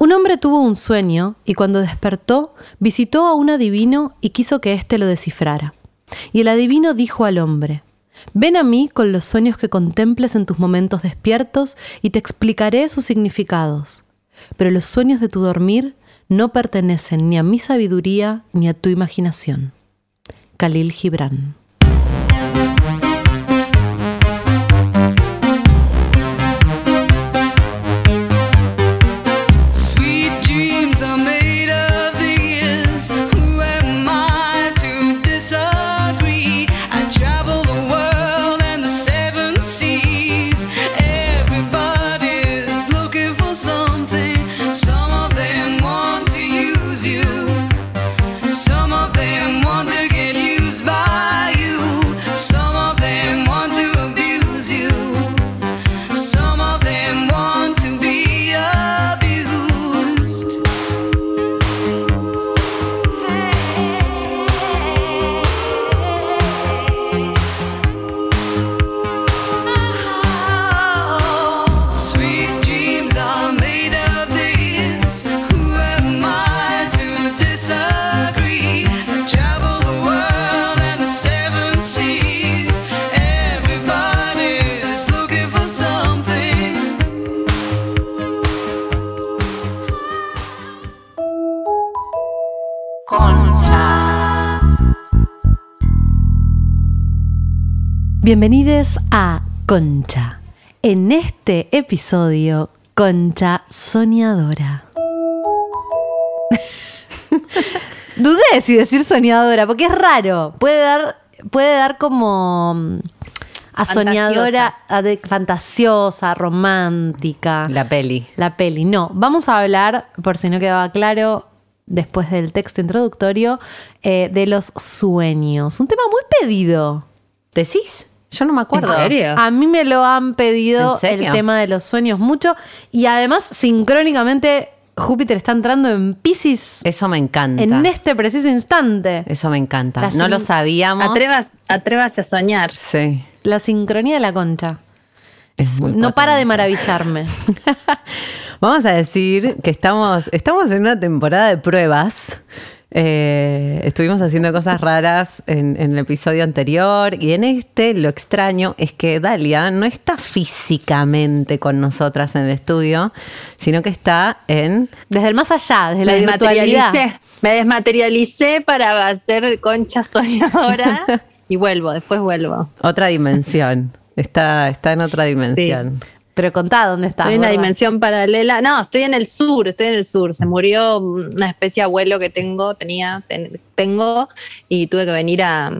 Un hombre tuvo un sueño y cuando despertó visitó a un adivino y quiso que éste lo descifrara. Y el adivino dijo al hombre, Ven a mí con los sueños que contemples en tus momentos despiertos y te explicaré sus significados. Pero los sueños de tu dormir no pertenecen ni a mi sabiduría ni a tu imaginación. Khalil Gibran. Bienvenidos a Concha. En este episodio, Concha Soñadora. Dudé si decir soñadora, porque es raro. Puede dar, puede dar como mm, a soñadora, a de- fantasiosa, romántica. La peli. La peli. No, vamos a hablar, por si no quedaba claro, después del texto introductorio, eh, de los sueños. Un tema muy pedido. ¿Decís? Yo no me acuerdo. ¿En serio? A mí me lo han pedido el tema de los sueños mucho. Y además, sincrónicamente, Júpiter está entrando en Pisces Eso me encanta. en este preciso instante. Eso me encanta. La no lo sabíamos. Atrevas, atrévase a soñar. Sí. La sincronía de la concha. Es muy No para de maravillarme. Vamos a decir que estamos, estamos en una temporada de pruebas. Eh, estuvimos haciendo cosas raras en, en el episodio anterior y en este lo extraño es que Dalia no está físicamente con nosotras en el estudio, sino que está en... Desde el más allá, desde la virtualidad. Me desmaterialicé para hacer concha soñadora y vuelvo, después vuelvo. Otra dimensión. Está, está en otra dimensión. Pero contá dónde estás. Estoy en una dimensión paralela. No, estoy en el sur, estoy en el sur. Se murió una especie de abuelo que tengo, tenía, ten- tengo, y tuve que venir a.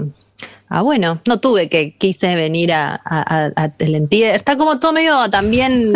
a, bueno, no tuve que, quise venir a, a, a- a el entierro. Está como todo medio también.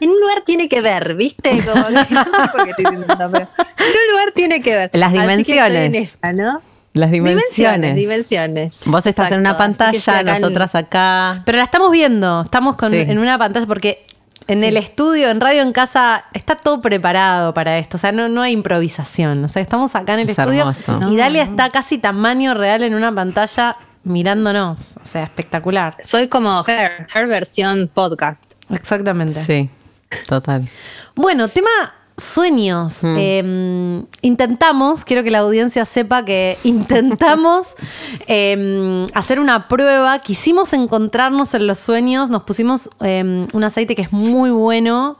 En un lugar tiene que ver, ¿viste? Como no sé por qué estoy diciendo pero en un lugar tiene que ver. Las Así que estoy dimensiones. en esa, ¿no? Las dimensiones. Dimensiones. Vos estás en una pantalla, nosotras acá. Pero la estamos viendo, estamos con- Sí. en una pantalla porque en el estudio, en radio en casa, está todo preparado para esto. O sea, no, no hay improvisación. O sea, estamos acá en el Es estudio hermoso. y Dalia está casi tamaño real en una pantalla mirándonos. O sea, espectacular. Soy como Her, Her versión podcast. Exactamente. Sí, total. Bueno, tema sueños. Mm. Eh, intentamos, quiero que la audiencia sepa que intentamos eh, hacer una prueba. Quisimos encontrarnos en los sueños. Nos pusimos eh, un aceite que es muy bueno.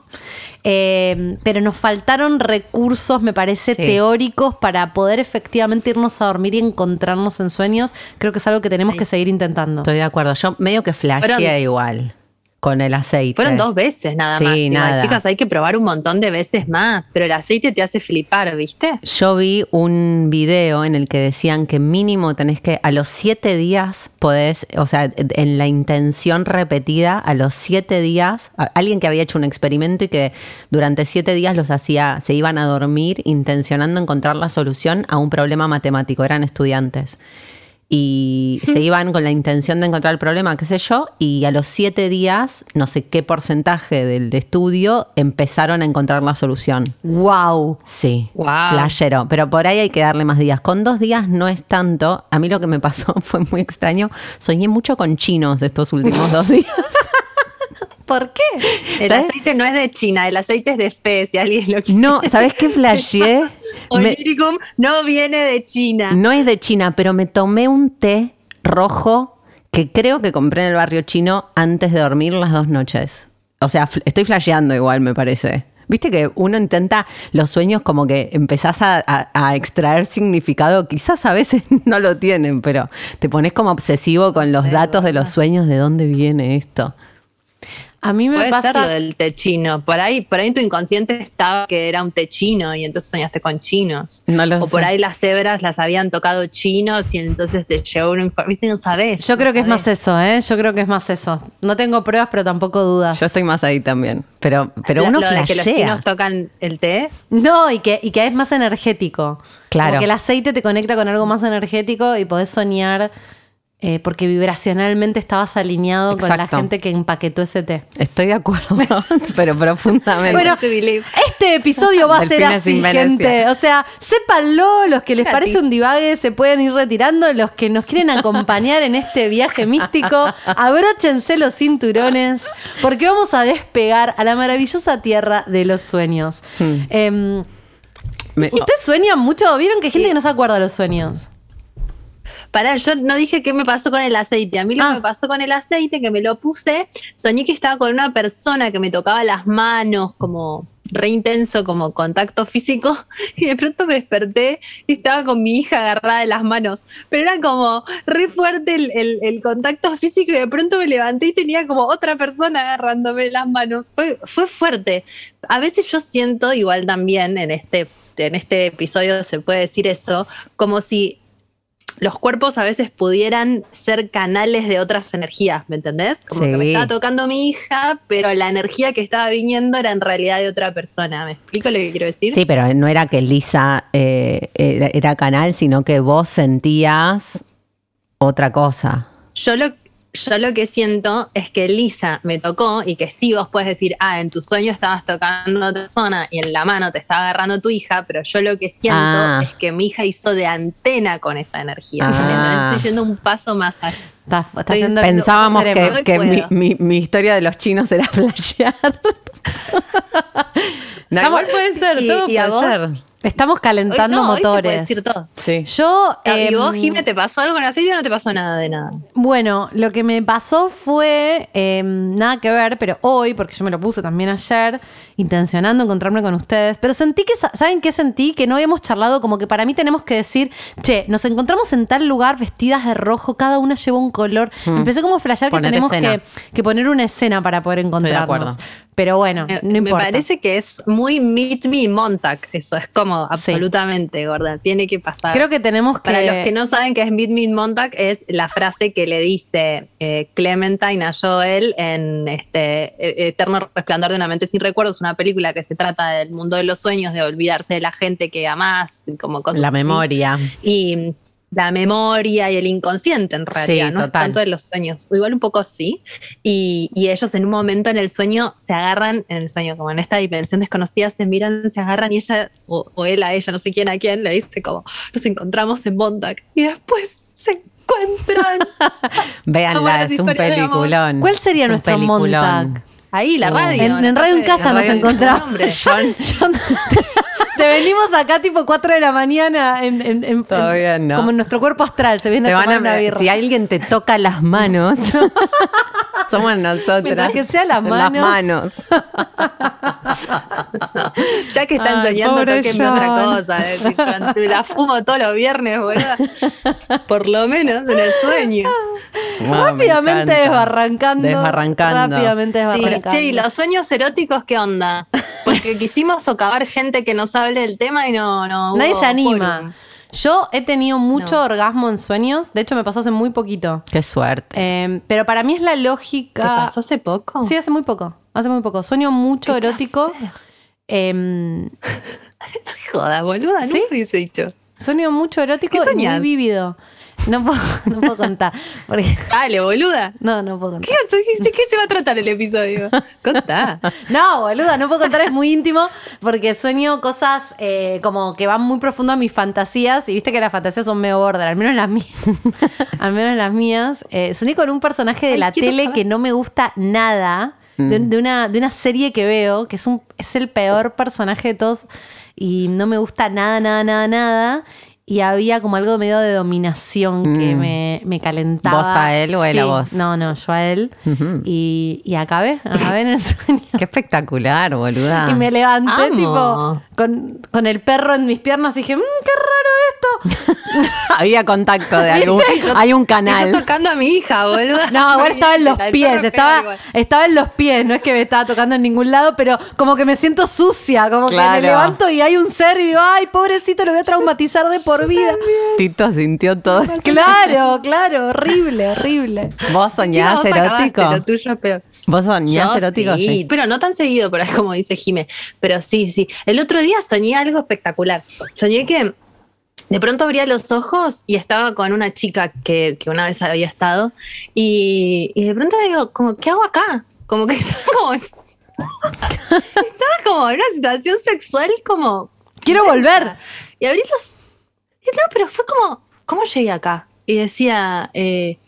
eh, pero nos faltaron recursos, me parece, Sí. teóricos para poder efectivamente irnos a dormir y encontrarnos en sueños. Creo que es algo que tenemos que seguir intentando. Estoy de acuerdo. Yo medio que Fueron- igual con el aceite. Fueron dos veces nada Sí, más. Nada. Chicas, hay que probar un montón de veces más, pero el aceite te hace flipar, ¿viste? Yo vi un video en el que decían que mínimo tenés que, a los siete días podés, o sea, en la intención repetida, a los siete días, a- alguien que había hecho un experimento y que durante siete días los hacía, se iban a dormir intencionando encontrar la solución a un problema matemático, eran estudiantes. Y se iban con la intención de encontrar el problema, qué sé yo, y a los siete días, no sé qué porcentaje del estudio, empezaron a encontrar la solución. ¡Wow! Sí, Guau. flashero. Pero por ahí hay que darle más días. Con dos días no es tanto. A mí lo que me pasó fue muy extraño. Soñé mucho con chinos estos últimos dos días. ¿Por qué? El ¿Sabes? aceite no es de China, el aceite es de fe, si alguien lo quiere. No, ¿sabes qué flasheé? Me- Oniricum no viene de China. no es de China, pero me tomé un té rojo que creo que compré en el barrio chino antes de dormir las dos noches. O sea, fl- estoy flasheando igual, me parece. Viste que uno intenta los sueños como que empezás a, a- a extraer significado, quizás a veces no lo tienen, pero te pones como obsesivo con los datos de los sueños, de dónde viene esto. A mí me Puede pasa. ser lo del té chino. Por ahí, por ahí en tu inconsciente estaba que era un té chino y entonces soñaste con chinos. No lo o por ahí las cebras las habían tocado chinos y entonces te llegó una información. Viste, no sabes. Yo no creo que es más eso, ¿eh? Yo creo que es más eso. No tengo pruebas, pero tampoco dudas. Yo estoy más ahí también. Pero, pero Lo- uno lo de que los flashea. chinos tocan el té. No, y que, y que es más energético. Claro. Como que el aceite te conecta con algo más energético y podés soñar eh, porque vibracionalmente estabas alineado con la gente que empaquetó ese té. Estoy de acuerdo, pero profundamente. Bueno, este episodio va a ser así, gente. O sea, sépanlo, los que les Gratis. parece un divague se pueden ir retirando, los que nos quieren acompañar en este viaje místico, abróchense los cinturones, porque vamos a despegar a la maravillosa tierra de los sueños. Hmm. Em, Me- ¿Ustedes sueñan mucho? ¿Vieron que hay gente que no se acuerda de los sueños? Pará, yo no dije qué me pasó con el aceite. A mí lo Ah. que me pasó con el aceite, que me lo puse, soñé que estaba con una persona que me tocaba las manos, como re intenso, como contacto físico, y de pronto me desperté y estaba con mi hija agarrada de las manos. Pero era como re fuerte el, el- el contacto físico y de pronto me levanté y tenía como otra persona agarrándome las manos. Fue, fue fuerte. A veces yo siento, igual también en este, en este episodio se puede decir eso, como si los cuerpos a veces pudieran ser canales de otras energías, ¿me entendés? Como que me estaba tocando mi hija, pero la energía que estaba viniendo era en realidad de otra persona. ¿Me explico lo que quiero decir? Sí, pero no era que Lisa eh, era, era canal, sino que vos sentías otra cosa. Yo lo, yo lo que siento es que Lisa me tocó y que sí vos puedes decir, ah, en tu sueño estabas tocando a otra persona y en la mano te estaba agarrando tu hija, pero yo lo que siento Ah. es que mi hija hizo de antena con esa energía. Ah. Estoy yendo un paso más allá. Está, yendo Pensábamos que, que mi, mi- mi historia de los chinos era flashear. no, igual puede ser, ¿Y- todo y puede vos? Estamos calentando Hoy- no, hoy se puede motores. decir todo. Sí. Yo. ¿Y vos, em, Jime, te pasó algo con aceite o no te pasó nada de nada? Bueno, lo que me pasó fue eh, nada que ver, pero hoy, porque yo me lo puse también ayer, intencionando encontrarme con ustedes, pero sentí que, sa- ¿saben qué sentí? Que no habíamos charlado, como que para mí tenemos que decir, che, nos encontramos en tal lugar vestidas de rojo, cada una lleva un color. Empecé como a flashear que Hmm. Poner tenemos escena. que, que poner una escena para poder encontrarnos. acuerdo. Pero bueno, Me- no me importa. parece que es muy Meet Me Montag, eso es como absolutamente, gorda, tiene que pasar. Creo que tenemos que... Para los que no saben qué es Meet Me Montag, es la frase que le dice eh, Clementine a Joel en este eh, Eterno Resplandor de una mente sin recuerdos, una película que se trata del mundo de los sueños, de olvidarse de la gente que amás, como cosas La así. memoria. y la memoria y el inconsciente en realidad, Sí, no es tanto de los sueños, o igual un poco sí, y, y ellos en un momento en el sueño se agarran, en el sueño como en esta dimensión desconocida, se miran, se agarran y ella, o, o él a ella, no sé quién a quién, le dice como, nos encontramos en Montag, y después se encuentran Véanla, es un peliculón. ¿Cuál sería nuestro peliculón. Montag? ahí, la Uh. radio. En, en Radio en Casa nos encontramos. John, te venimos acá tipo 4 de la mañana en, en- en- Todavía no. como en nuestro cuerpo astral, se viene Te a van tomar a una birra. si alguien te toca las manos, somos nosotras. Mientras que sea las manos. Las manos. Ya que están Ay, soñando, toquenme otra cosa. eh, Me la fumo todos los viernes, boludo. Por lo menos en el sueño. Me rápidamente desbarrancando. Desbarrancando. Rápidamente Sí, desbarrancando. che, ¿y los sueños eróticos qué onda? Porque quisimos socavar gente que nos hable del tema y no. no Nadie hubo se anima. Yo he tenido mucho No. orgasmo en sueños. De hecho, me pasó hace muy poquito. Qué suerte. Eh, pero para mí es la ¿Te lógica. pasó hace poco? Sí, hace muy poco. Hace muy poco. Sueño mucho Qué erótico. Em, No me jodas, boluda, no ¿Sí? hubiese dicho. sueño mucho erótico ¿Qué y muy vívido. No puedo, no puedo contar. Porque, Dale, boluda. no, no puedo contar. ¿Qué, ¿De qué se va a tratar el episodio? Contá. No, boluda, no puedo contar, es muy íntimo porque sueño cosas eh, como que van muy profundo a mis fantasías y viste que las fantasías son medio border, al menos las mías. al menos las mías. Eh, soñé con un personaje de Ay, la tele saber. que no me gusta nada. de, Mm. de una, de una serie que veo, que es, un, es el peor personaje de todos y no me gusta nada, nada, nada, nada. Y había como algo medio de dominación que Mm. me, me calentaba. ¿Vos a él o él a Sí, vos? No, no, yo a él. Y, y acabé, acabé en el sueño. Qué espectacular, boluda. Y me levanté, Amo. tipo, con, con el perro en mis piernas y dije, mmm, qué raro esto. Había contacto de algún. Hay un canal. tocando a mi hija, boludo. No, igual estaba en los pies, estaba, estaba en los pies, no es que me estaba tocando en ningún lado, pero como que me siento sucia, como que me levanto y hay un ser y digo, ay, pobrecito, lo voy a traumatizar de por vida. Tito sintió todo. Claro, claro, horrible, horrible. ¿Vos soñás vos erótico? Lo tuyo es peor. ¿Vos soñás Yo erótico? Sí, Sí. pero no tan seguido, por ahí como dice Jime. Pero sí, sí. El otro día soñé algo espectacular. Soñé que de pronto abría los ojos y estaba con una chica que, que una vez había estado. Y, y de pronto digo, como, ¿qué hago acá? Como que estaba como. estaba como en una situación sexual como. Quiero volver. Y abrí los. Y No, pero fue como, ¿cómo llegué acá? Y decía, eh,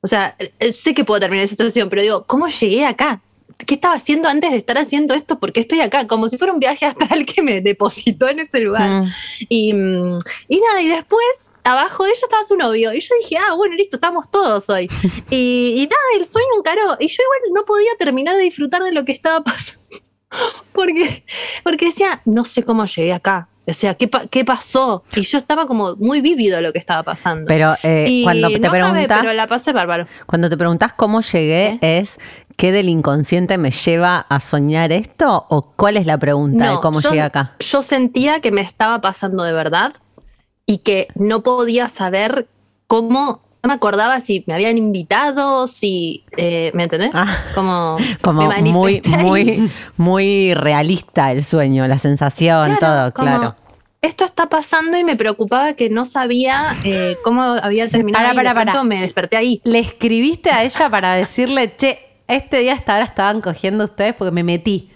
o sea, eh, sé que puedo terminar esa situación, pero digo, ¿cómo llegué acá? ¿Qué estaba haciendo antes de estar haciendo esto? ¿Por qué estoy acá? Como si fuera un viaje astral que me depositó en ese lugar. Mm. Y, y nada, y después abajo de ella estaba su novio. Y yo dije, ah, bueno, listo, estamos todos hoy. y, y nada, el sueño encaró. Y yo igual no podía terminar de disfrutar de lo que estaba pasando. porque, porque decía, no sé cómo llegué acá. O sea, ¿qué, pa- ¿qué pasó? Y yo estaba como muy vívido lo que estaba pasando. Pero eh, Y cuando te no preguntas. pero la pasé bárbaro. Cuando te preguntas cómo llegué, ¿es qué del inconsciente me lleva a soñar esto? ¿O cuál es la pregunta de cómo yo- llegué acá? Yo sentía que me estaba pasando de verdad y que no podía saber cómo. No me acordaba si me habían invitado, si. eh, ¿Me entendés? Ah, como Como me muy, muy, muy realista el sueño, la sensación, todo, como, claro. Esto está pasando y me preocupaba que no sabía eh, cómo había terminado. De pronto pará. me desperté ahí. ¿Le escribiste a ella para decirle, che, este día hasta ahora estaban cogiendo ustedes porque me metí?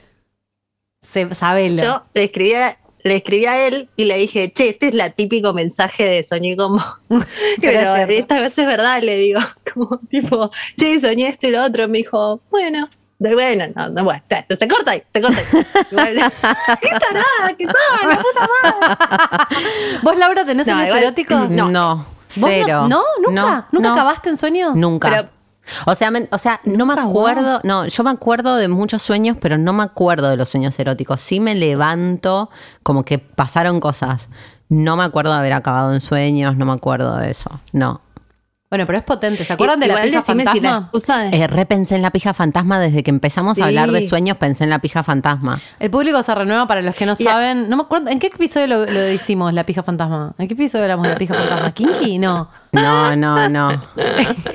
Se, sabelo. Yo le escribí, a, le escribí a él y le dije, che, este es la típico mensaje de soñé con vos. Pero esta vez es verdad, le digo, como tipo, che, soñé esto y lo otro. Me dijo, bueno, de bueno, no, no, bueno, se corta ahí, se corta ahí. Igual, ¿Qué tarada que sos, la puta madre? ¿Vos, Laura, tenés No, sueños igual- eróticos? No, ¿Vos cero. No, no, nunca. No, ¿Nunca no. acabaste en sueños? Nunca. Pero- o sea, me- o sea, no me acuerdo, no, yo me acuerdo de muchos sueños, pero no me acuerdo de los sueños eróticos. Sí me levanto como que pasaron cosas. No me acuerdo de haber acabado en sueños, no me acuerdo de eso. No. Bueno, pero es potente. ¿Se acuerdan de la pija decime si la fantasma? Eh, repensé en la pija fantasma desde que empezamos Sí. a hablar de sueños, pensé en la pija fantasma. El público se renueva para los que no Y la- saben. No me acuerdo. ¿En qué episodio lo, lo hicimos, la pija fantasma? ¿En qué episodio hablamos de la pija fantasma? ¿Kinky? No. No, no, no.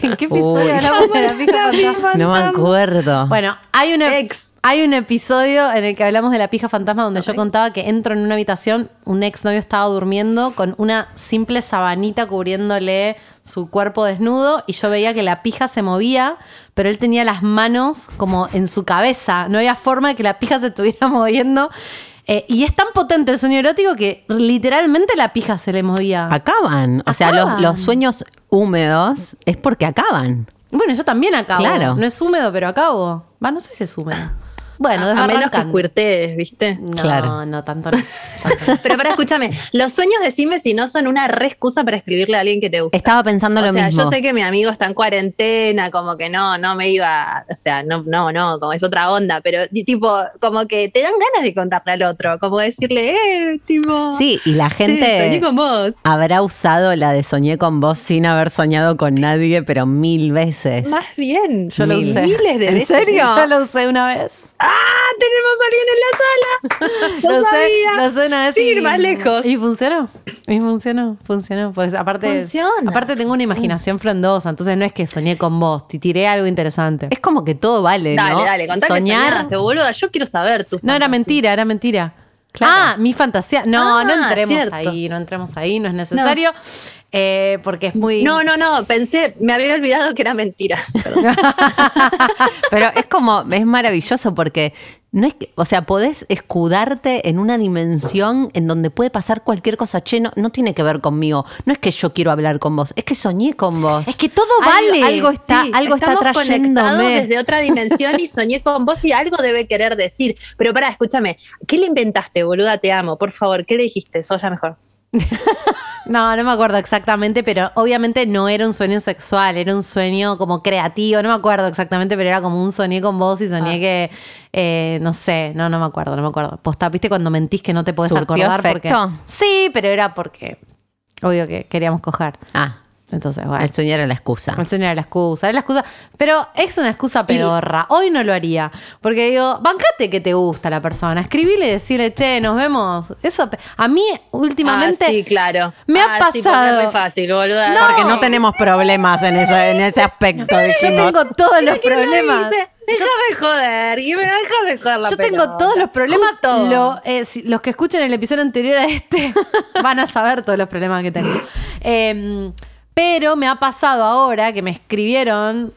¿En qué episodio Uy. hablamos de la pija fantasma? No me acuerdo. Bueno, hay una. Ex. Hay un episodio en el que hablamos de la pija fantasma donde yo contaba que entro en una habitación, un exnovio estaba durmiendo con una simple sabanita cubriéndole su cuerpo desnudo y yo veía que la pija se movía, pero él tenía las manos como en su cabeza. No había forma de que la pija se estuviera moviendo. Eh, y es tan potente el sueño erótico que literalmente la pija se le movía. Acaban. O sea, los, los sueños húmedos es porque acaban. Bueno, yo también acabo. Claro. No es húmedo, pero acabo. Va, no sé si es húmedo. Bueno, a menos que cuirtees, ¿viste? No, Claro. no, tanto no. tanto no. Pero para escúchame, los sueños decime si no son una re excusa para escribirle a alguien que te gusta. Estaba pensando o lo sea, mismo. yo sé que mi amigo está en cuarentena, como que no, no me iba, o sea, no, no, no, como es otra onda, pero tipo, como que te dan ganas de contarle al otro, como decirle, eh, tipo, Sí, y la "Che, soñé gente con vos. habrá usado la de soñé con vos sin haber soñado con nadie, pero mil veces. Más bien, Yo lo Mil. usé. miles de ¿En veces. serio? Yo lo usé una vez. ¡Ah, tenemos a alguien en la sala! Lo No sabía. y- ir más lejos. Y funcionó. Y funcionó, funcionó. Pues aparte, Funciona. aparte tengo una imaginación frondosa, entonces no es que soñé con vos, te tiré algo interesante. Es como que todo vale, Dale, ¿no? dale, contá Soñar. soñaste, boluda. Yo quiero saber tu No, era mentira, era mentira. Claro. Ah, mi fantasía. No, Ah, no entremos cierto. ahí, no entremos ahí, no es necesario. Eh, porque es muy. No, no, no, pensé, me había olvidado que era mentira. Pero es como, es maravilloso porque no es que, o sea, podés escudarte en una dimensión en donde puede pasar cualquier cosa. Che, no, no tiene que ver conmigo. No es que yo quiero hablar con vos, es que soñé con vos. Es que todo vale. Algo, está, Sí, algo está trayéndome. desde otra dimensión y soñé con vos y algo debe querer decir. Pero pará, escúchame, ¿qué le inventaste, boluda? Te amo, por favor, ¿qué le dijiste? Soya mejor. No, no me acuerdo exactamente, pero obviamente no era un sueño sexual, era un sueño como creativo, no me acuerdo exactamente, pero era como un soñé con vos y soñé Ah. que, eh, no sé, no, no me acuerdo, no me acuerdo. Posta, ¿viste cuando mentís que no te podés ¿Surtió acordar? Porque, efecto? sí, pero era porque, obvio que queríamos coger. Ah, Entonces, bueno. el sueño era la excusa. El sueño era la excusa, era la excusa. Pero es una excusa pedorra. Hoy no lo haría. Porque digo, bancate que te gusta la persona. Escribile y decirle, che, nos vemos. Eso, a mí, últimamente. Ah, sí, claro. me ha Ah, sí, pasado. es re fácil, boluda. No. Porque no tenemos problemas en ese, en ese aspecto, Yo tengo todos los problemas. Déjame joder, y me déjame joder la Yo tengo pelota. todos los problemas. Lo- eh, si- los que escuchen el episodio anterior a este van a saber todos los problemas que tengo. Eh, pero me ha pasado ahora que me escribieron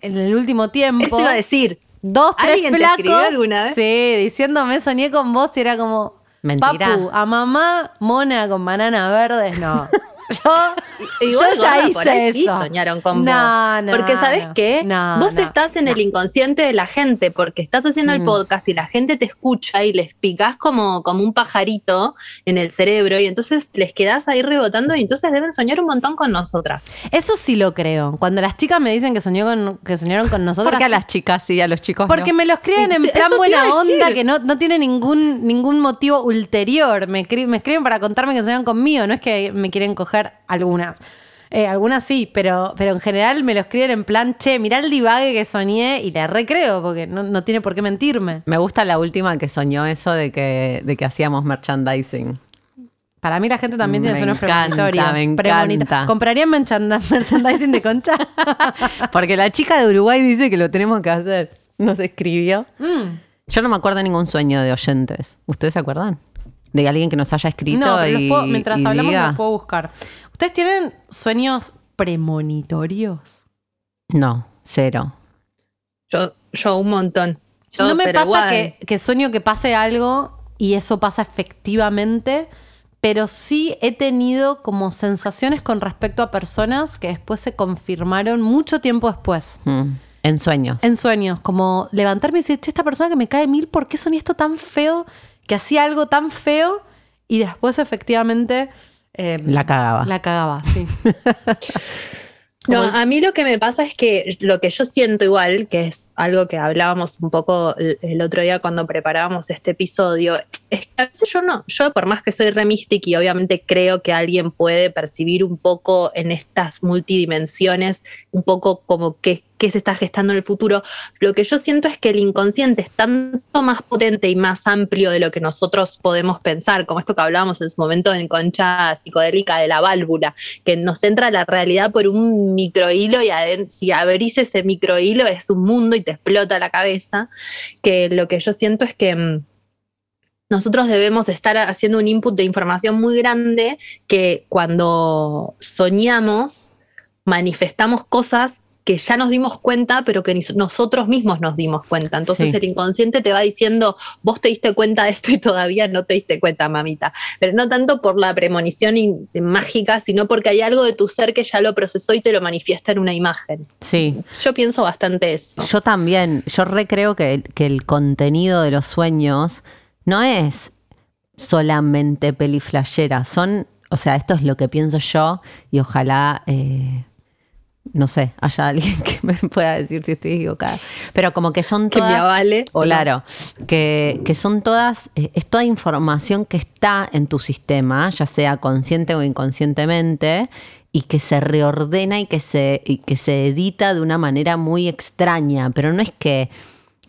en el último tiempo. Eso iba a decir. Dos, tres ¿Alguien te flacos. escribió alguna vez? Sí, diciéndome soñé con vos y era como. Mentira. Papu, a mamá mona con banana verdes, no. Yo, Igual, yo ya gorda, hice por ahí sí eso. soñaron con No, vos. no, porque ¿sabes no. qué? No, vos no, estás en el inconsciente de la gente porque estás haciendo Mm. el podcast y la gente te escucha y les picás como, como un pajarito en el cerebro y entonces les quedás ahí rebotando y entonces deben soñar un montón con nosotras. Eso sí lo creo. Cuando las chicas me dicen que, soñó con, que soñaron con nosotros. Porque a las chicas sí, a los chicos Porque no. me lo escriben en plan buena onda, que no, no tiene ningún, ningún motivo ulterior. Me, me escriben para contarme que soñan conmigo, no es que me quieren coger algunas. Eh, algunas sí, pero, pero en general me lo escriben en plan, che, mirá el divague que soñé y le recreo, porque no, no tiene por qué mentirme. Me gusta la última que soñó eso de que, de que hacíamos merchandising. Para mí la gente también tiene sueños premonitorios. me encanta. ¿Comprarían merchandising de concha? Porque la chica de Uruguay dice que lo tenemos que hacer. Nos escribió. Mm. Yo no me acuerdo de ningún sueño de oyentes. ¿Ustedes se acuerdan? De alguien que nos haya escrito No, pero los y, puedo- mientras y hablamos diga? los puedo buscar. ¿Ustedes tienen sueños premonitorios? No, cero. Yo, yo un montón. Yo, no me pero pasa que, que sueño que pase algo y eso pasa efectivamente, pero sí he tenido como sensaciones con respecto a personas que después se confirmaron mucho tiempo después. Mm. En sueños. En sueños, como levantarme y decir, che, esta persona que me cae mil, ¿por qué soñé esto tan feo? Que hacía algo tan feo y después efectivamente eh, La cagaba. La cagaba, sí. No, a mí lo que me pasa es que lo que yo siento igual, que es algo que hablábamos un poco el, otro día cuando preparábamos este episodio, es que a veces yo no, yo por más que soy re mística y obviamente creo que alguien puede percibir un poco en estas multidimensiones, un poco como qué, qué se está gestando en el futuro, lo que yo siento es que el inconsciente es tanto más potente y más amplio de lo que nosotros podemos pensar, como esto que hablábamos en su momento en concha psicodélica de la válvula, que nos entra la realidad por un microhilo y si abrís ese microhilo es un mundo y te explota la cabeza, que lo que yo siento es que mm, nosotros debemos estar haciendo un input de información muy grande que cuando soñamos manifestamos cosas que ya nos dimos cuenta, pero que ni nosotros mismos nos dimos cuenta. Entonces Sí. el inconsciente te va diciendo, vos te diste cuenta de esto y todavía no te diste cuenta, mamita. Pero no tanto por la premonición mágica, sino porque hay algo de tu ser que ya lo procesó y te lo manifiesta en una imagen. Sí. Yo pienso bastante eso. Yo también, yo recreo que, el- que el contenido de los sueños no es solamente peliflayera, son, o sea, esto es lo que pienso yo y ojalá, eh, no sé, haya alguien que me pueda decir si estoy equivocada, pero como que son Que me todas... avale. Claro, que, que son todas, eh, es toda información que está en tu sistema, ya sea consciente o inconscientemente, y que se reordena y que se, y que se edita de una manera muy extraña, pero no es que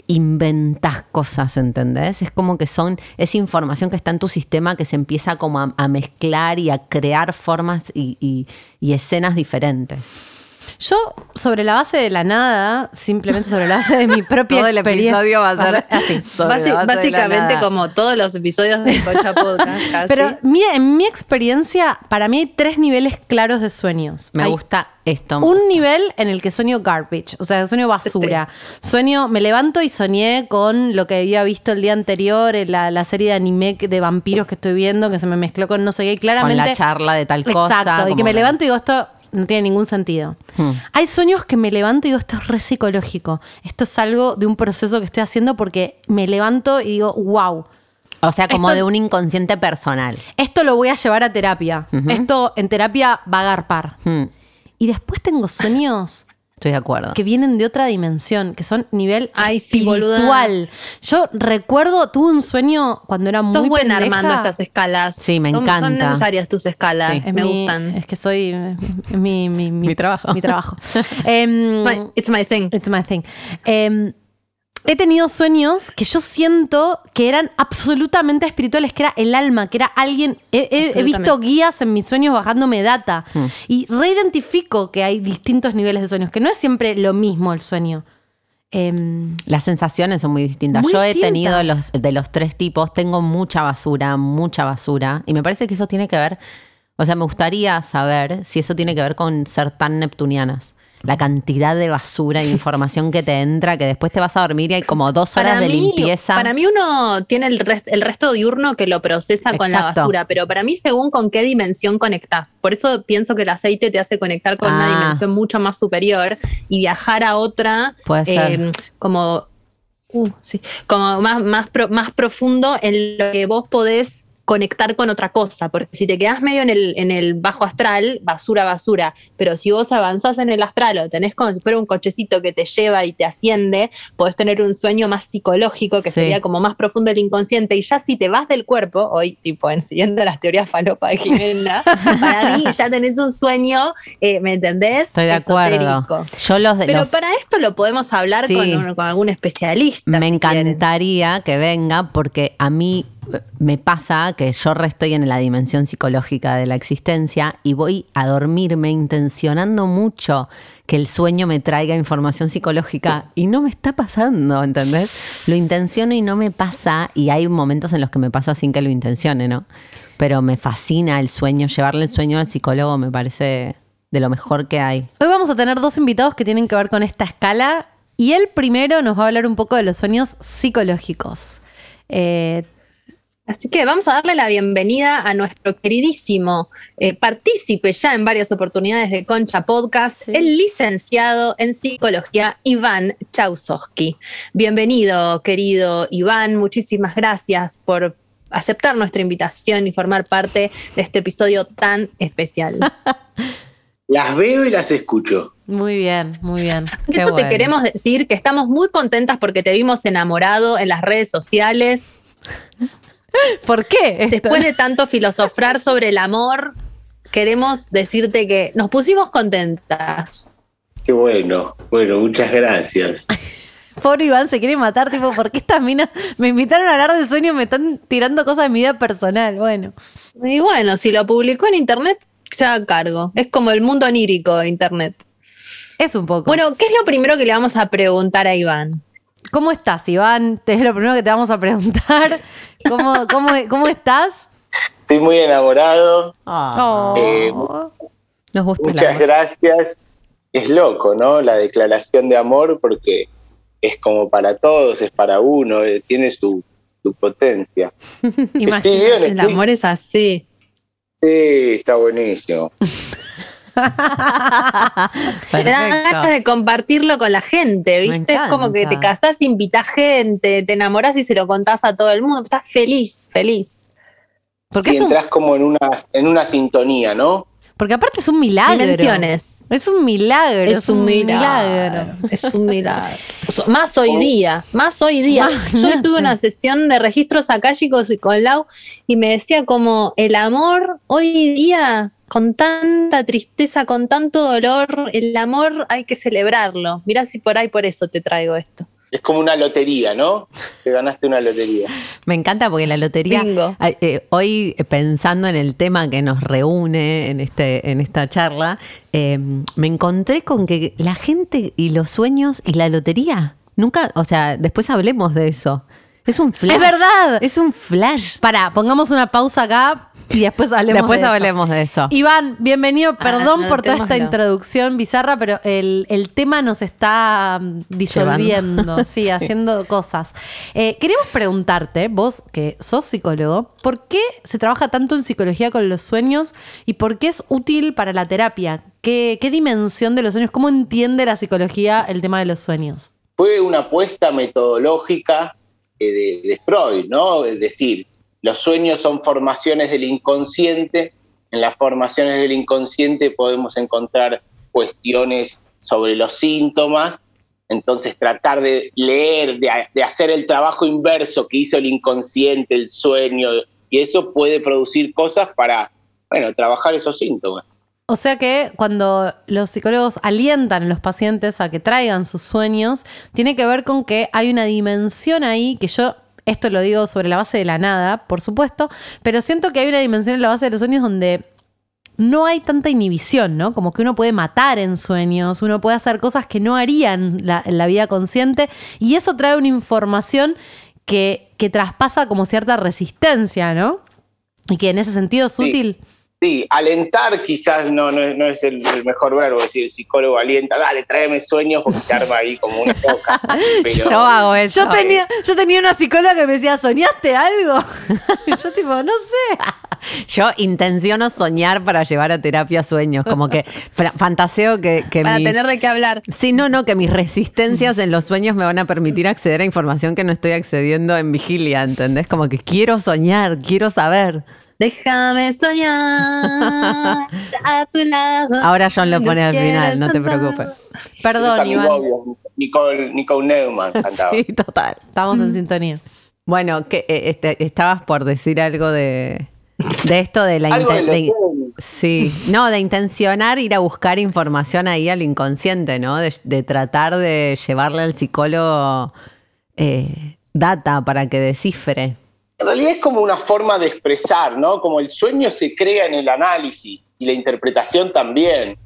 inventas cosas, ¿entendés? Es como que son, es información que está en tu sistema que se empieza como a, a mezclar y a crear formas y, y- y escenas diferentes. Yo, sobre la base de la nada, simplemente sobre la base de mi propia Todo el experiencia. episodio va a ser así. sobre Basi- la base de la básicamente nada. como todos los episodios de Concha Podcast. casi. Pero mi- en mi experiencia, para mí hay tres niveles claros de sueños. Me Hay gusta esto. me Un gusta. nivel en el que sueño garbage, o sea, sueño basura. Sueño, me levanto y soñé con lo que había visto el día anterior, en la, la serie de anime de vampiros que estoy viendo, que se me mezcló con no sé qué, y claramente. Con la charla de tal cosa. Exacto, y que me levanto y digo, esto no tiene ningún sentido. Hmm. Hay sueños que me levanto y digo, esto es re psicológico. Esto es algo de un proceso que estoy haciendo porque me levanto y digo, wow. O sea, como Esto- de un inconsciente personal. Esto lo voy a llevar a terapia. Esto en terapia va a garpar. Hmm, Y después tengo sueños Estoy de acuerdo. que vienen de otra dimensión, que son nivel Ay, sí. Yo recuerdo, tuve un sueño cuando era muy Sos buena pendeja. armando estas escalas. Sí, me Son- encanta. Son necesarias tus escalas, Sí. Es me mi- gustan. Es que soy eh, mi, mi, Mi trabajo. Mi trabajo. Em, My- it's my thing. It's my thing. Em, he tenido sueños que yo siento que eran absolutamente espirituales, que era el alma, que era alguien. He, he- he Absolutamente. visto guías en mis sueños bajándome data Hmm. y reidentifico que hay distintos niveles de sueños, que no es siempre lo mismo el sueño. Em, Las sensaciones son muy distintas. Muy Yo he tenido los, de los tres tipos, tengo mucha basura, mucha basura. Y me parece que eso tiene que ver, o sea, me gustaría saber si eso tiene que ver con ser tan neptunianas. La cantidad de basura e información que te entra, que después te vas a dormir y hay como dos horas de limpieza. Para mí uno tiene el, rest- el resto diurno que lo procesa con la basura, pero para mí según con qué dimensión conectás. Por eso pienso que el aceite te hace conectar con una Ah. dimensión mucho más superior y viajar a otra Puede ser. eh, como, uh, sí, como más, más, pro- más profundo en lo que vos podés conectar con otra cosa, porque si te quedás medio en el, en el bajo astral, basura, basura, pero si vos avanzás en el astral o tenés como si fuera un cochecito que te lleva y te asciende, podés tener un sueño más psicológico que Sí. sería como más profundo el inconsciente y ya si te vas del cuerpo, hoy tipo en siguiendo las teorías falopa de Jimena, para mí ya tenés un sueño, eh, ¿me entendés? Estoy de acuerdo. Esotérico. Yo los de Pero los- para esto lo podemos hablar Sí. con, un- con algún especialista. Me si quieren. encantaría que venga porque a mí me pasa que yo restoy en la dimensión psicológica de la existencia y voy a dormirme intencionando mucho que el sueño me traiga información psicológica y no me está pasando, ¿entendés? Lo intenciono y no me pasa y hay momentos en los que me pasa sin que lo intencione, ¿no? Pero me fascina el sueño, llevarle el sueño al psicólogo me parece de lo mejor que hay. Hoy vamos a tener dos invitados que tienen que ver con esta escala y el primero nos va a hablar un poco de los sueños psicológicos. Eh, Así que vamos a darle la bienvenida a nuestro queridísimo eh, partícipe ya en varias oportunidades de Concha Podcast, Sí. el licenciado en psicología Iván Chausowski. Bienvenido, querido Iván. Muchísimas gracias por aceptar nuestra invitación y formar parte de este episodio tan especial. Las veo y las escucho. muy bien, muy bien. Qué Esto te queremos decir que estamos muy contentas porque te vimos enamorado en las redes sociales. ¿Por qué? esto? Después de tanto filosofar sobre el amor, queremos decirte que nos pusimos contentas. Qué bueno. Bueno, muchas gracias. Pobre Iván se quiere matar, tipo, ¿por qué estas minas me invitaron a hablar de sueños y me están tirando cosas de mi vida personal? Bueno, Y bueno, si lo publicó en internet, se haga cargo. Es como el mundo onírico de internet. es un poco. Bueno, ¿qué es lo primero que le vamos a preguntar a Iván? ¿Cómo estás, Iván? Te es lo primero que te vamos a preguntar. ¿Cómo, cómo, cómo estás? Estoy muy enamorado. Oh. Eh, Nos gusta Muchas gracias. Es loco, ¿no? La declaración de amor porque es como para todos, es para uno, eh, tiene su, su potencia. Bien, El estoy- amor es así. Sí, está buenísimo. Te dan ganas de compartirlo con la gente, ¿viste? Es como que te casás, invitás gente, te enamorás y se lo contás a todo el mundo. Estás feliz, feliz. Porque, un- entras como en una, en una sintonía, ¿no? porque aparte es un milagro. Dimensiones. Es un milagro. Es un milagro. Es un milagro. So- Más hoy día, más hoy día. Yo tuve una sesión de registros y con Lau y me decía como el amor hoy día con tanta tristeza, con tanto dolor, el amor hay que celebrarlo. Mirá si por ahí por eso te traigo esto. es como una lotería, ¿no? Te ganaste una lotería. Me encanta porque la lotería, Bingo. eh, hoy eh, pensando en el tema que nos reúne en, este, en esta charla, eh, me encontré con que la gente y los sueños y la lotería, nunca, o sea, después hablemos de eso. Es un flash. Es verdad. Es un flash. Pará, pongamos una pausa acá y después hablemos Después de eso. hablemos de eso. Iván, bienvenido. Perdón no, por toda esta introducción bizarra, pero el, el tema nos está mm, disolviendo, sí, haciendo cosas. Eh, queremos preguntarte, vos que sos psicólogo, ¿por qué se trabaja tanto en psicología con los sueños y por qué es útil para la terapia? ¿Qué, qué dimensión de los sueños? ¿Cómo entiende la psicología el tema de los sueños? Fue una apuesta metodológica eh, de, de Freud, ¿no? Es decir, los sueños son formaciones del inconsciente. En las formaciones del inconsciente podemos encontrar cuestiones sobre los síntomas. Entonces, tratar de leer, de, hacer el trabajo inverso que hizo el inconsciente, el sueño, y eso puede producir cosas para, bueno, trabajar esos síntomas. O sea que cuando los psicólogos alientan a los pacientes a que traigan sus sueños, tiene que ver con que hay una dimensión ahí que yo, esto lo digo sobre la base de la nada, por supuesto, pero siento que hay una dimensión en la base de los sueños donde no hay tanta inhibición, ¿no? Como que uno puede matar en sueños, uno puede hacer cosas que no harían la- en la vida consciente y eso trae una información que, que traspasa como cierta resistencia, ¿no? Y que en ese sentido es Sí. útil. Sí, alentar quizás no, no, es- no es el, el mejor verbo, es decir, el psicólogo alienta, dale, tráeme sueños porque se arma ahí como una toca. Pero, Yo hago eso. Yo tenía, yo tenía una psicóloga que me decía, ¿soñaste algo? Y yo tipo, no sé. Yo intenciono soñar para llevar a terapia sueños, como que fantaseo que, que Para mis- tener de qué hablar. Sí, no, no, que mis resistencias en los sueños me van a permitir acceder a información que no estoy accediendo en vigilia, ¿entendés? Como que quiero soñar, quiero saber. Déjame soñar a tu lado. Ahora John lo No pone al final, no te preocupes. Perdón, Iván. Obvio, Nicole, Nicole Neumann cantaba. Sí, total. Estamos en sintonía. Bueno, que eh, este, estabas por decir algo de, de esto de la Algo de inten- los de- sueños. Sí, no, de intencionar ir a buscar información ahí al inconsciente, ¿no? De, de tratar de llevarle al psicólogo eh, data para que descifre. En realidad es como una forma de expresar, ¿no? Como el sueño se crea en el análisis y la interpretación también,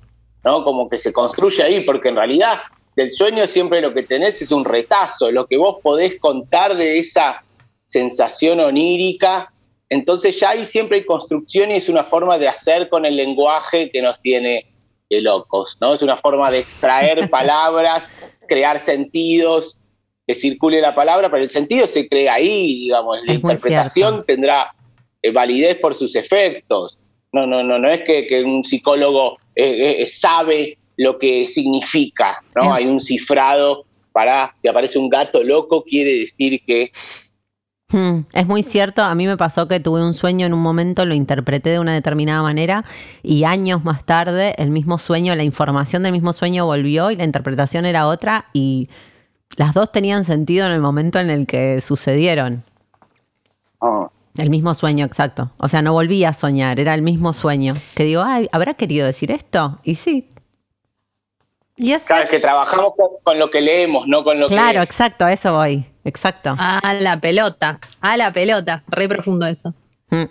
¿no? Como que se construye ahí, porque en realidad del sueño siempre lo que tenés es un retazo, lo que vos podés contar de esa sensación onírica. Entonces ya ahí siempre hay construcción y es una forma de hacer con el lenguaje que nos tiene de locos, ¿no? Es una forma de extraer palabras, crear sentidos, que circule la palabra, pero el sentido se crea ahí, digamos, la Es interpretación tendrá eh, validez por sus efectos. No, no, no, no es que, que un psicólogo eh, eh, sabe lo que significa, ¿no? Bien. Hay un cifrado para, si aparece un gato loco, quiere decir que Hmm, es muy cierto, a mí me pasó que tuve un sueño en un momento, lo interpreté de una determinada manera y años más tarde el mismo sueño, la información del mismo sueño volvió y la interpretación era otra y las dos tenían sentido en el momento en el que sucedieron. ah, El mismo sueño, exacto. O sea, no volví a soñar, era el mismo sueño. Que digo, ay, ¿habrá querido decir esto? Y sí, Y es claro, es que trabajamos con, con lo que leemos, no con lo claro, que... exacto, a eso voy. Exacto. A la pelota, a la pelota. Re profundo eso. Mm.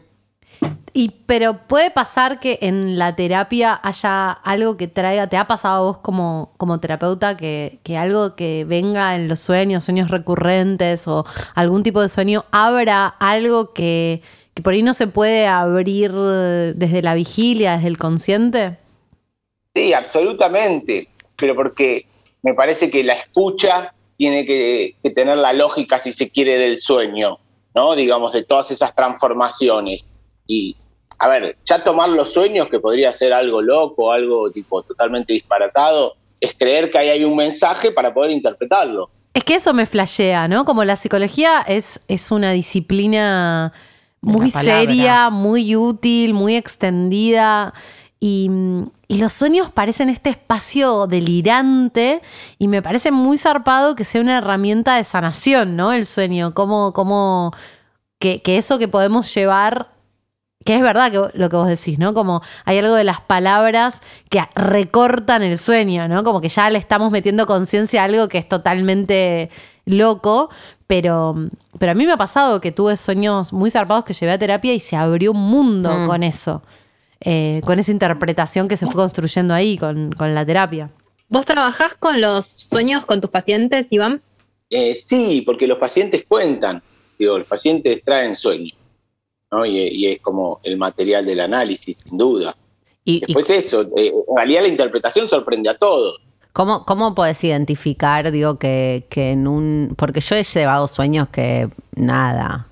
Y pero puede pasar que en la terapia haya algo que traiga, ¿te ha pasado a vos como, como terapeuta que, que algo que venga en los sueños, sueños recurrentes o algún tipo de sueño, abra algo que, que por ahí no se puede abrir desde la vigilia, desde el consciente? Sí, absolutamente, pero porque me parece que la escucha tiene que, que tener la lógica, si se quiere, del sueño, ¿no? Digamos, de todas esas transformaciones. Y, a ver, ya tomar los sueños, que podría ser algo loco, algo tipo totalmente disparatado, es creer que ahí hay un mensaje para poder interpretarlo. Es que eso me flashea, ¿no? Como la psicología es, es una disciplina muy seria, muy útil, muy extendida. Y, y los sueños parecen este espacio delirante y me parece muy zarpado que sea una herramienta de sanación, ¿no? El sueño, como, como que, que eso que podemos llevar Que es verdad que lo que vos decís, ¿no? Como hay algo de las palabras que recortan el sueño, ¿no? Como que ya le estamos metiendo conciencia a algo que es totalmente loco, pero, pero a mí me ha pasado que tuve sueños muy zarpados que llevé a terapia y se abrió un mundo Mm. con eso, eh, con esa interpretación que se fue construyendo ahí con, con la terapia. ¿Vos trabajás con los sueños con tus pacientes, Iván? Eh, sí, porque los pacientes cuentan, digo, los pacientes traen sueños, ¿no? Y, y es como el material del análisis, sin duda. Y, y Después eso, eh, en realidad la interpretación sorprende a todos. ¿Cómo, ¿Cómo puedes identificar, digo, que, que en un... Porque yo he llevado sueños que nada,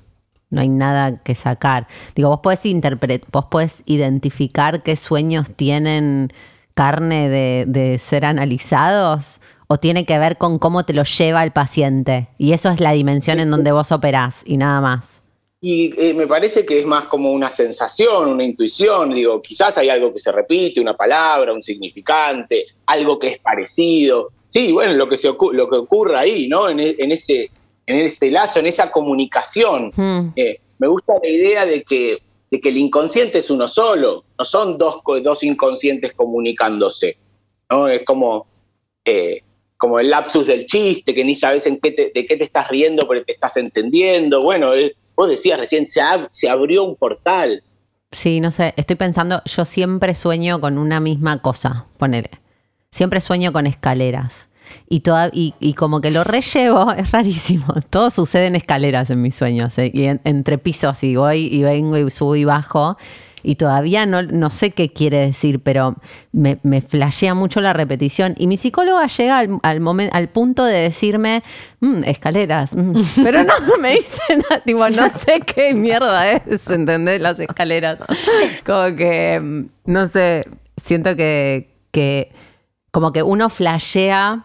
no hay nada que sacar. Digo, vos podés, interpre- vos podés identificar qué sueños tienen carne de, de ser analizados o tiene que ver con cómo te lo lleva el paciente. Y eso es la dimensión en donde vos operás y nada más. Y eh, me parece que es más como una sensación, una intuición, digo, quizás hay algo que se repite, una palabra, un significante, algo que es parecido. Sí, bueno, lo que, se lo que ocurra ahí, ¿no? En, e- en ese, en ese lazo, en esa comunicación. Hmm. Eh, me gusta la idea de que, de que el inconsciente es uno solo, no son dos, dos inconscientes comunicándose, ¿no? Es como, eh, como el lapsus del chiste, que ni sabes en qué te- de qué te estás riendo, pero te estás entendiendo. Bueno, eh, vos decías recién, se, ab- se abrió un portal. Sí, no sé, estoy pensando, yo siempre sueño con una misma cosa, ponele. Siempre sueño con escaleras. Y, toda, y, y como que lo rellevo, es rarísimo. Todo sucede en escaleras en mis sueños. eh, Y en- entre pisos, y voy y vengo y subo y bajo. Y todavía no, no sé qué quiere decir, pero me, me flashea mucho la repetición. Y mi psicóloga llega al, al, momen- al punto de decirme, "Mm, escaleras. mm". Pero no me dice nada, tipo, no sé qué mierda es, ¿entendés? Las escaleras. Como que, mm, no sé, siento que, que como que uno flashea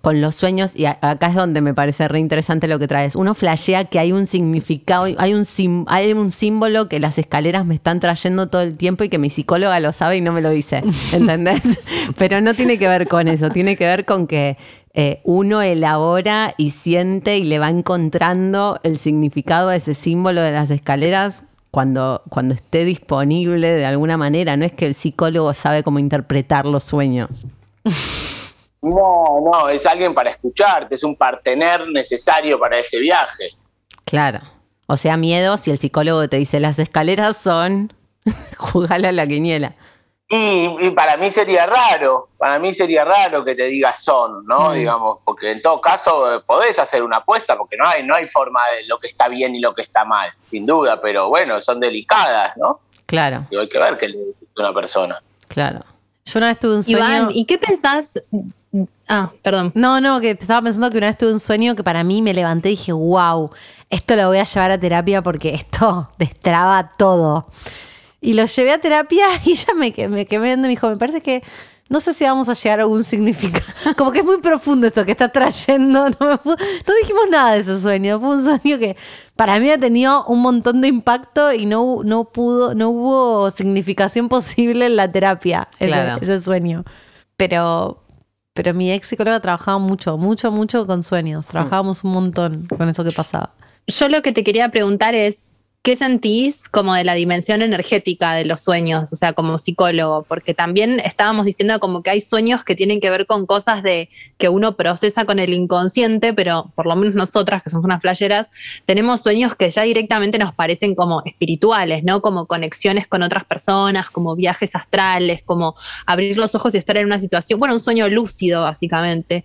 con los sueños, y acá es donde me parece re interesante lo que traes, uno flashea que hay un significado, hay un, sim- hay un símbolo que las escaleras me están trayendo todo el tiempo y que mi psicóloga lo sabe y no me lo dice, ¿entendés? Pero no tiene que ver con eso, tiene que ver con que eh, uno elabora y siente y le va encontrando el significado a ese símbolo de las escaleras cuando, cuando esté disponible de alguna manera. No es que el psicólogo sabe cómo interpretar los sueños. No, no, es alguien para escucharte, es un partener necesario para ese viaje. Claro. O sea, miedo si el psicólogo te dice las escaleras son, jugale a la quiniela. Y, y para mí sería raro, para mí sería raro que te diga son, ¿no? Mm. Digamos, porque en todo caso eh, podés hacer una apuesta, porque no hay, no hay forma de lo que está bien y lo que está mal, sin duda, pero bueno, son delicadas, ¿no? Claro, Digo, hay que ver qué le dice a una persona. claro. Yo una vez tuve un sueño. Iván, ¿y qué pensás? Ah, perdón. No, no, que estaba pensando que una vez tuve un sueño que para mí me levanté y dije, wow, esto lo voy a llevar a terapia porque esto destraba todo. Y lo llevé a terapia y ella me, me viendo y me dijo, me parece que no sé si vamos a llegar a algún significado. Como que es muy profundo esto que está trayendo. No, me pu- no dijimos nada de ese sueño. Fue un sueño que para mí ha tenido un montón de impacto y no, no pudo, no hubo significación posible en la terapia, ese- Claro. ese sueño. Pero, pero mi ex psicóloga trabajaba mucho, mucho, mucho con sueños. Trabajábamos un montón con eso que pasaba. Yo lo que te quería preguntar es, ¿qué sentís como de la dimensión energética de los sueños? O sea, como psicólogo, porque también estábamos diciendo como que hay sueños que tienen que ver con cosas de que uno procesa con el inconsciente, pero por lo menos nosotras, que somos unas flayeras, tenemos sueños que ya directamente nos parecen como espirituales, ¿no? Como conexiones con otras personas, como viajes astrales, como abrir los ojos y estar en una situación, bueno, un sueño lúcido, básicamente.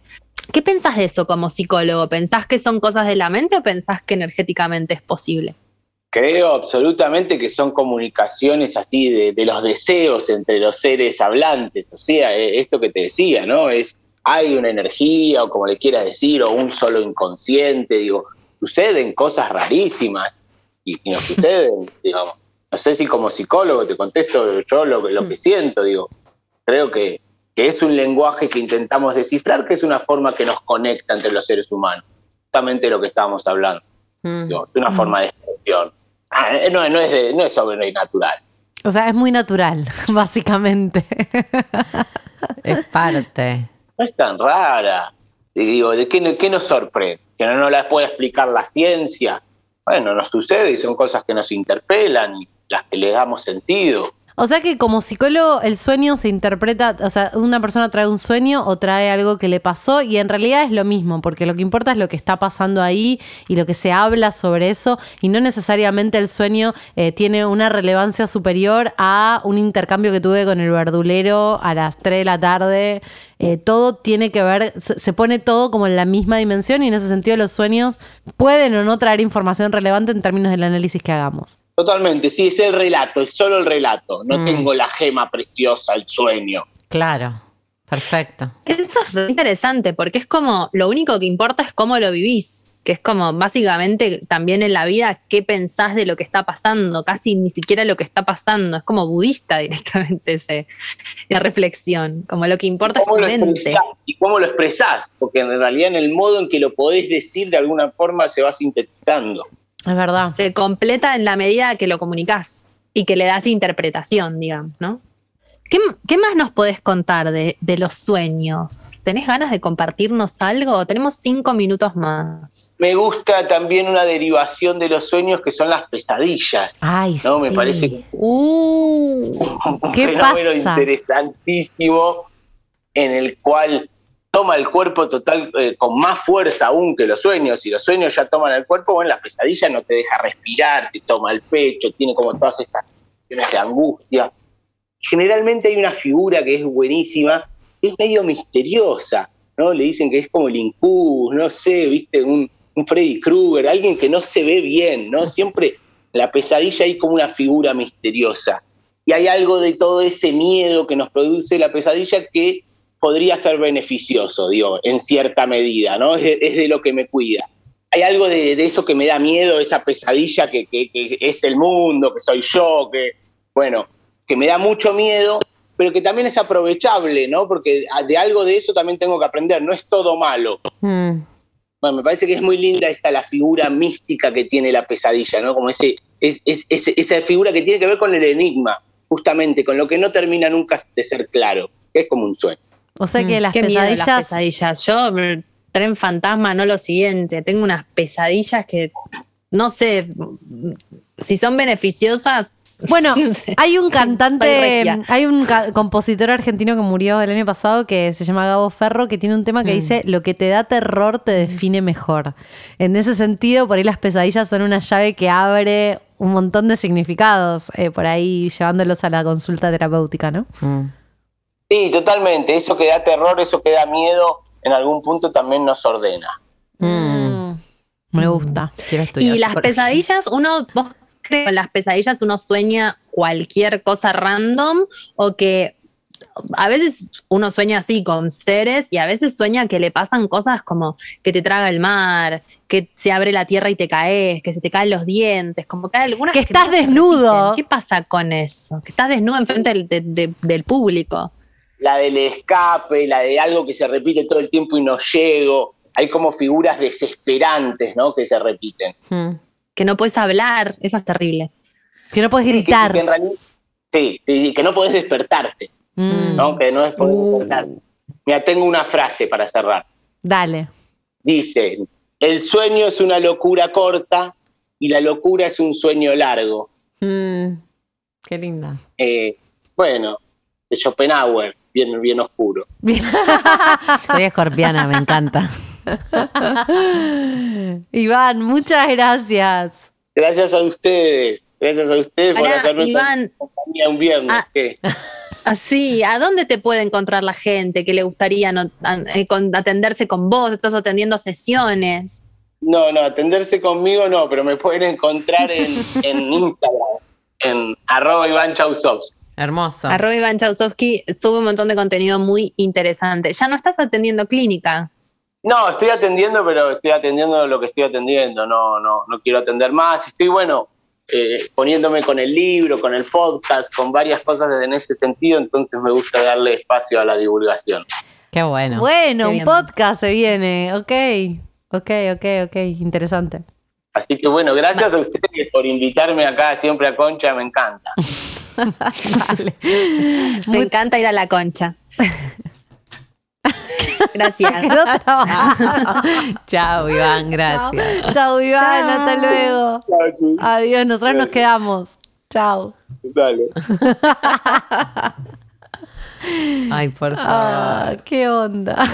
¿Qué pensás de eso como psicólogo? ¿Pensás que son cosas de la mente o pensás que energéticamente es posible? Creo absolutamente que son comunicaciones así de, de los deseos entre los seres hablantes, o sea, eh, esto que te decía, ¿no? Es, hay una energía, o como le quieras decir, o un solo inconsciente, digo, suceden cosas rarísimas, y, y nos suceden, digamos. No sé si como psicólogo te contesto yo lo, que- lo que siento, digo, creo que, que es un lenguaje que intentamos descifrar, que es una forma que nos conecta entre los seres humanos, justamente lo que estábamos hablando. Mm. Digo, de una forma de expresión. Ah, no, no es de- no es sobrenatural. O sea, es muy natural, básicamente. Es parte. No es tan rara. Y digo, ¿de qué, qué nos sorprende? Que no nos la puede explicar la ciencia. Bueno, nos sucede y son cosas que nos interpelan y, las que le damos sentido. O sea que como psicólogo el sueño se interpreta, o sea, una persona trae un sueño o trae algo que le pasó y en realidad es lo mismo, porque lo que importa es lo que está pasando ahí y lo que se habla sobre eso y no necesariamente el sueño eh, tiene una relevancia superior a un intercambio que tuve con el verdulero a las 3 de la tarde. Eh, todo tiene que ver, se pone todo como en la misma dimensión y en ese sentido los sueños pueden o no traer información relevante en términos del análisis que hagamos. Totalmente, sí, es el relato, es solo el relato. No Mm. tengo la gema preciosa, el sueño. Claro, perfecto. Eso es re interesante porque es como lo único que importa es cómo lo vivís, que es como básicamente también en la vida qué pensás de lo que está pasando, casi ni siquiera lo que está pasando, es como budista directamente ese, esa reflexión, como lo que importa es ¿Cómo tu mente. ¿Y cómo lo expresás? Porque en realidad en el modo en que lo podés decir de alguna forma se va sintetizando. Es verdad. Se completa en la medida que lo comunicás y que le das interpretación, digamos, ¿no? ¿Qué, qué más nos podés contar de, de los sueños? ¿Tenés ganas de compartirnos algo? Tenemos cinco minutos más. Me gusta también una derivación de los sueños que son las pesadillas. Ay, ¿no? Me sí. parece que Uh, un ¿Qué fenómeno pasa? interesantísimo en el cual toma el cuerpo total eh, con más fuerza aún que los sueños. y los sueños ya toman el cuerpo, bueno, la pesadilla no te deja respirar, te toma el pecho, tiene como todas estas sensaciones de angustia. Generalmente hay una figura que es buenísima, que es medio misteriosa, ¿no? Le dicen que es como el incubus, no sé, viste, un, un Freddy Krueger, alguien que no se ve bien, ¿no? Siempre la pesadilla hay como una figura misteriosa y hay algo de todo ese miedo que nos produce la pesadilla que podría ser beneficioso, digo, en cierta medida, ¿no? Es de, es de lo que me cuida. Hay algo de, de eso que me da miedo, esa pesadilla que, que- que es el mundo, que soy yo, que, bueno, que me da mucho miedo, pero que también es aprovechable, ¿no? Porque de algo de eso también tengo que aprender, no es todo malo. Mm, Bueno, me parece que es muy linda esta la figura mística que tiene la pesadilla, ¿no? Como ese, es, es- ese- esa figura que tiene que ver con el enigma, justamente, con lo que no termina nunca de ser claro, que es como un sueño. O sea que Mm, las qué miedo pesadillas, las pesadillas. Yo, mm, tren fantasma, no lo siguiente. Tengo unas pesadillas que no sé si son beneficiosas. Bueno, No sé. hay un cantante, hay un ca- compositor argentino que murió el año pasado que se llama Gabo Ferro, que tiene un tema que Mm. dice, lo que te da terror te define mejor. En ese sentido, por ahí las pesadillas son una llave que abre un montón de significados, eh, por ahí llevándolos a la consulta terapéutica, ¿no? mm. Sí, totalmente. Eso que da terror, eso que da miedo, en algún punto también nos ordena. Mm. Me gusta. Quiero estudiar Y las pesadillas, uno, vos crees que las pesadillas uno sueña cualquier cosa random o que a veces uno sueña así con seres y a veces sueña que le pasan cosas como que te traga el mar, que se abre la tierra y te caes, que se te caen los dientes, como que hay algunas Que estás no se desnudo. repiten. ¿Qué pasa con eso? Que estás desnudo enfrente del, de- de- del público. La del escape, la de algo que se repite todo el tiempo y no llego. Hay como figuras desesperantes, ¿no? Que se repiten. Mm. Que no puedes hablar, eso es terrible. Que no puedes que- gritar. que en realidad- sí, sí, que no podés despertarte, Mm, ¿no? Que no es poder Uh. despertarte. Mira, tengo una frase para cerrar. Dale. Dice, el sueño es una locura corta y la locura es un sueño largo. Mm. Qué linda. Eh, bueno, de Schopenhauer, bien, bien oscuro. Soy escorpiana, me encanta. Iván, muchas gracias. Gracias a ustedes, gracias a ustedes por hacerme Iván. compañía un viernes. Ah. ¿qué? Así, ¿a dónde te puede encontrar la gente que le gustaría no- eh, atenderse con vos? Estás atendiendo sesiones. No, no, atenderse conmigo no, pero me pueden encontrar en, en Instagram, en arroba Iván Chausovsky. Hermoso. Arroba Iván Chausovsky sube un montón de contenido muy interesante. Ya no estás atendiendo clínica. No, estoy atendiendo, pero estoy atendiendo lo que estoy atendiendo, no, no, no quiero atender más. Estoy, bueno, eh, poniéndome con el libro, con el podcast, con varias cosas en ese sentido, entonces me gusta darle espacio a la divulgación. Qué bueno. Bueno, Qué un bien. podcast se viene. Ok, ok, ok, ok. Interesante. Así que bueno, gracias a ustedes por invitarme acá siempre a Concha, me encanta. Dale. Me Muy- encanta ir a la concha. Gracias. Chao, Iván, gracias. Chao, Iván. Chao. Hasta luego. Adiós. Nosotros nos quedamos. Chao. Dale. Ay, por favor. Ah, qué onda.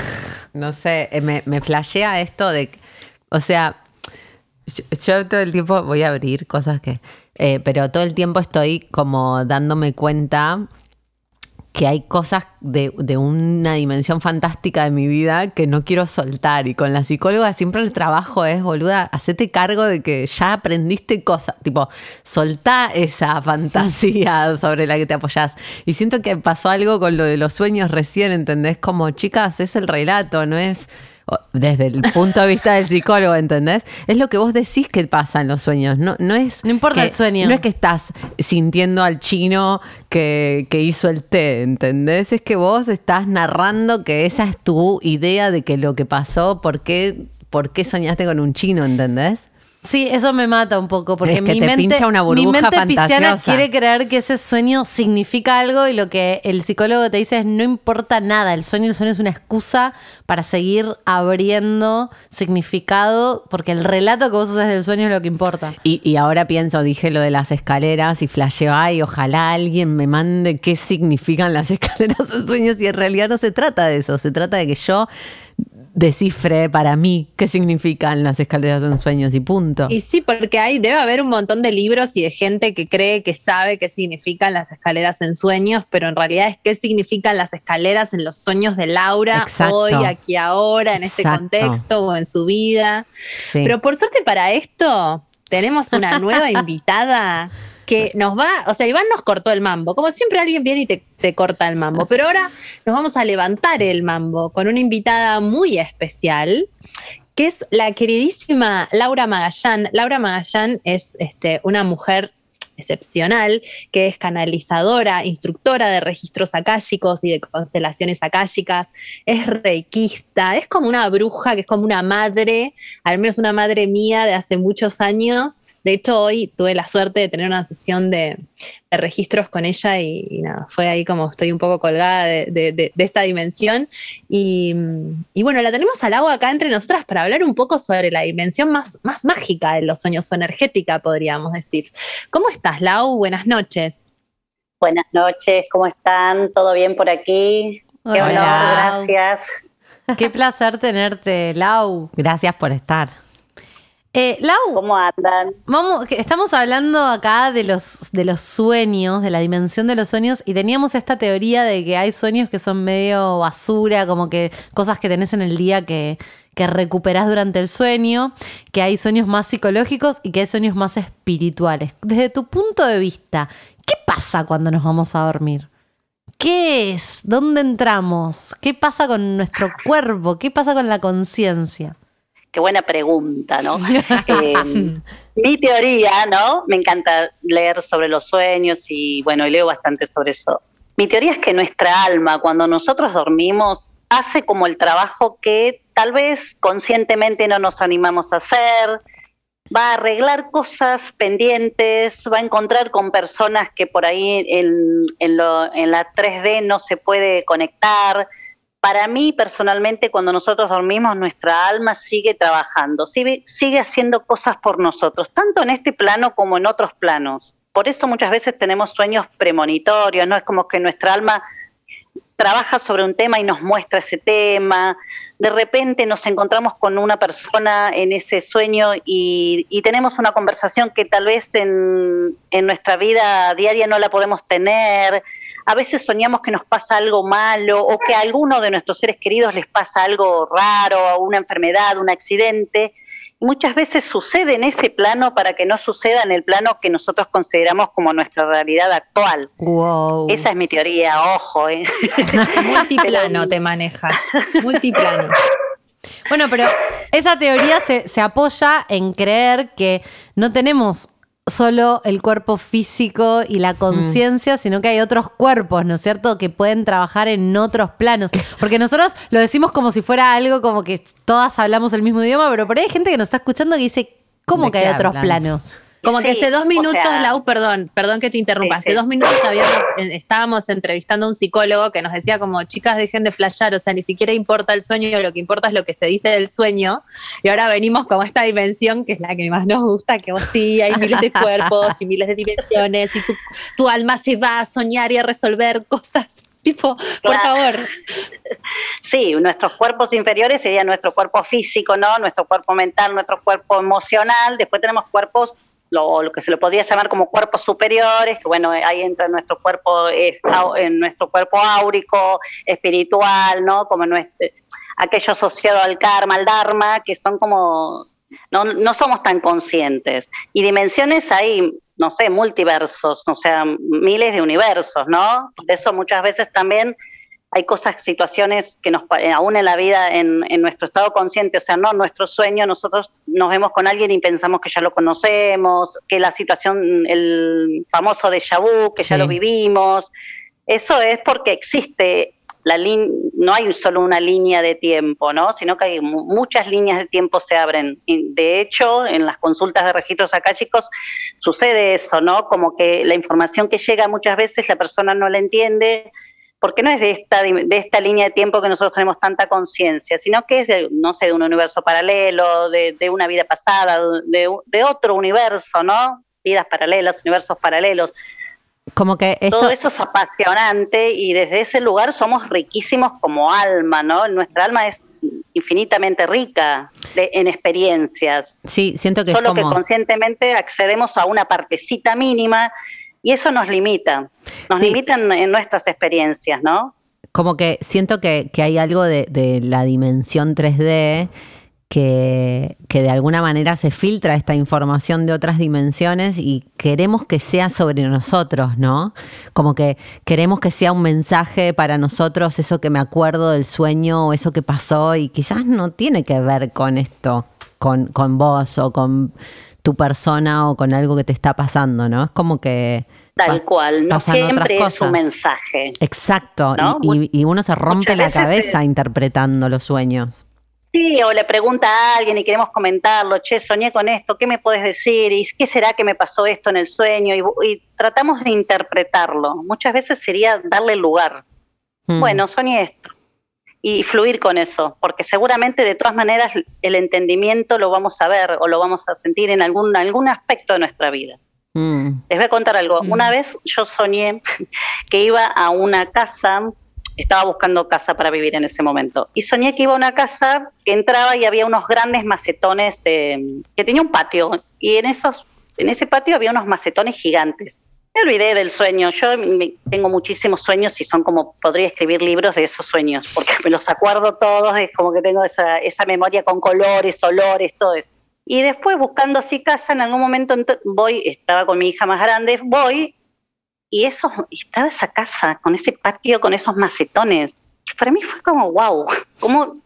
No sé, eh, me, me flashea esto de, que- o sea, yo, yo todo el tiempo voy a abrir cosas que, eh, pero todo el tiempo estoy como dándome cuenta que hay cosas de, de una dimensión fantástica de mi vida que no quiero soltar. Y con la psicóloga siempre el trabajo es, boluda, hacete cargo de que ya aprendiste cosas. Tipo, soltá esa fantasía sobre la que te apoyás. Y siento que pasó algo con lo de los sueños recién, ¿entendés? Como, chicas, es el relato, no es desde el punto de vista del psicólogo, ¿entendés? Es lo que vos decís que pasa en los sueños. No, no es. No importa que- el sueño. No es que estás sintiendo al chino que, que hizo el té, ¿entendés? Es que vos estás narrando que esa es tu idea de que lo que pasó, por qué, por qué soñaste con un chino, ¿entendés? Sí, eso me mata un poco porque Es que mi te mente, pincha una mi mente pisciana quiere creer que ese sueño significa algo y lo que el psicólogo te dice es no importa nada, el sueño el sueño es una excusa para seguir abriendo significado porque el relato que vos haces del sueño es lo que importa. Y, y ahora pienso, dije lo de las escaleras y flasheo, ay, ojalá alguien me mande qué significan las escaleras en sueños y en realidad no se trata de eso, se trata de que yo descifre para mí qué significan las escaleras en sueños y punto. Y sí, porque hay, debe haber un montón de libros y de gente que cree que sabe qué significan las escaleras en sueños, pero en realidad es qué significan las escaleras en los sueños de Laura Exacto. hoy, aquí, ahora, en este contexto o en su vida. Sí. Pero por suerte para esto tenemos una nueva invitada que nos va, o sea, Iván nos cortó el mambo. Como siempre alguien viene y te, corta el mambo, pero ahora nos vamos a levantar el mambo con una invitada muy especial que es la queridísima Laura Magallán. Laura Magallán es este, una mujer excepcional, que es canalizadora, instructora de registros akáshicos y de constelaciones akáshicas, es reikista, es como una bruja, que es como una madre, al menos una madre mía de hace muchos años. De hecho, hoy tuve la suerte de tener una sesión de, de registros con ella y, y nada, fue ahí como estoy un poco colgada de, de- de- de esta dimensión. Y, y bueno, la tenemos al agua acá entre nosotras para hablar un poco sobre la dimensión más, más mágica de los sueños o energética, podríamos decir. ¿Cómo estás, Lau? Buenas noches. Buenas noches, ¿cómo están? ¿Todo bien por aquí? Qué honor, gracias. Qué placer tenerte, Lau. Gracias por estar. Eh, Lau, ¿Cómo andan? Vamos, estamos hablando acá de los, de los sueños, de la dimensión de los sueños, y teníamos esta teoría de que hay sueños que son medio basura, como que cosas que tenés en el día que, que recuperás durante el sueño, que hay sueños más psicológicos y que hay sueños más espirituales. Desde tu punto de vista, ¿qué pasa cuando nos vamos a dormir? ¿Qué es? ¿Dónde entramos? ¿Qué pasa con nuestro cuerpo? ¿Qué pasa con la conciencia? Qué buena pregunta, ¿no? Eh, mi teoría, ¿no? Me encanta leer sobre los sueños y, bueno, y leo bastante sobre eso. Mi teoría es que nuestra alma, cuando nosotros dormimos, hace como el trabajo que tal vez conscientemente no nos animamos a hacer, va a arreglar cosas pendientes, va a encontrar con personas que por ahí en, en lo- en la 3D no se puede conectar. Para mí, personalmente, cuando nosotros dormimos, nuestra alma sigue trabajando, sigue, haciendo cosas por nosotros, tanto en este plano como en otros planos. Por eso muchas veces tenemos sueños premonitorios, ¿no? Es como que nuestra alma trabaja sobre un tema y nos muestra ese tema. De repente nos encontramos con una persona en ese sueño y, y tenemos una conversación que tal vez en nuestra vida diaria no la podemos tener. A veces soñamos que nos pasa algo malo o que a alguno de nuestros seres queridos les pasa algo raro, una enfermedad, un accidente. Y muchas veces sucede en ese plano para que no suceda en el plano que nosotros consideramos como nuestra realidad actual. Wow. Esa es mi teoría, ojo. ¿eh? Multiplano te maneja. Multiplano. Bueno, pero esa teoría se, se apoya en creer que no tenemos solo el cuerpo físico y la conciencia, sino que hay otros cuerpos, ¿no es cierto?, que pueden trabajar en otros planos. Porque nosotros lo decimos como si fuera algo como que todas hablamos el mismo idioma, pero por ahí hay gente que nos está escuchando que dice, ¿cómo ¿De que hay otros planos? Como que hace dos o minutos, sea- Lau, perdón, perdón que te interrumpa. Sí, hace sí. dos minutos habíamos, eh, estábamos entrevistando a un psicólogo que nos decía como, chicas, dejen de flashear, o sea, ni siquiera importa el sueño, lo que importa es lo que se dice del sueño. Y ahora venimos como a esta dimensión que es la que más nos gusta, que vos sí, hay miles de cuerpos y miles de dimensiones, y tu, tu alma se va a soñar y a resolver cosas. Tipo, por Claro. favor. Sí, nuestros cuerpos inferiores sería nuestro cuerpo físico, ¿no? Nuestro cuerpo mental, nuestro cuerpo emocional. Después tenemos cuerpos, lo, lo que se le podría llamar como cuerpos superiores, que bueno, ahí entra nuestro cuerpo, eh, en nuestro cuerpo áurico, espiritual, ¿no? Como nuestro, aquello asociado al karma, al dharma, que son como, no, no somos tan conscientes. Y dimensiones hay, no sé, multiversos, o sea, miles de universos, ¿no? Por eso muchas veces también hay cosas, situaciones que nos, pa- aún en la vida, en, en nuestro estado consciente, o sea, no nuestro sueño, nosotros nos vemos con alguien y pensamos que ya lo conocemos, que la situación, el famoso déjà vu, que ya lo vivimos. Eso es porque existe la lin- no hay solo una línea de tiempo, ¿no? Sino que hay mu- muchas líneas de tiempo se abren. Y de hecho, en las consultas de registros acá, chicos, sucede eso, ¿no? Como que la información que llega muchas veces la persona no la entiende, porque no es de esta, de esta línea de tiempo que nosotros tenemos tanta conciencia, sino que es de, no sé, de un universo paralelo, de, de una vida pasada, de, de otro universo, ¿no? Vidas paralelas, universos paralelos. Como que esto, Todo eso es apasionante y desde ese lugar somos riquísimos como alma, ¿no? Nuestra alma es infinitamente rica de- en experiencias, sí, siento que solo es como... que conscientemente accedemos a una partecita mínima y eso nos limita, nos Sí. limitan en nuestras experiencias, ¿no? como que siento que, que hay algo de, de la dimensión 3D que, que de alguna manera se filtra esta información de otras dimensiones y queremos que sea sobre nosotros, ¿no? Como que queremos que sea un mensaje para nosotros, eso que me acuerdo del sueño o eso que pasó y quizás no tiene que ver con esto, con, con vos o con tu persona o con algo que te está pasando, ¿no? Es como que... Tal pas- cual, no otras siempre es un mensaje. Exacto, ¿no? y, y- y uno se rompe Muchas la cabeza interpretando los sueños. Sí, o le pregunta a alguien y queremos comentarlo, che, soñé con esto, ¿qué me puedes decir? ¿Y qué será que me pasó esto en el sueño? Y, y tratamos de interpretarlo. Muchas veces sería darle lugar. Mm. Bueno, soñé esto. Y fluir con eso, porque seguramente de todas maneras el entendimiento lo vamos a ver o lo vamos a sentir en algún, algún aspecto de nuestra vida. Mm. Les voy a contar algo. Mm. Una vez yo soñé que iba a una casa, estaba buscando casa para vivir en ese momento, y soñé que iba a una casa que entraba y había unos grandes macetones, eh, que tenía un patio, y en, esos, en ese patio había unos macetones gigantes. Me olvidé del sueño. Yo tengo muchísimos sueños y son como, podría escribir libros de esos sueños, porque me los acuerdo todos, es como que tengo esa, memoria con colores, olores, todo eso. Y después buscando así casa, en algún momento ent- voy, estaba con mi hija más grande, voy y eso, estaba esa casa con ese patio, con esos macetones. Para mí fue como, wow, ¿cómo,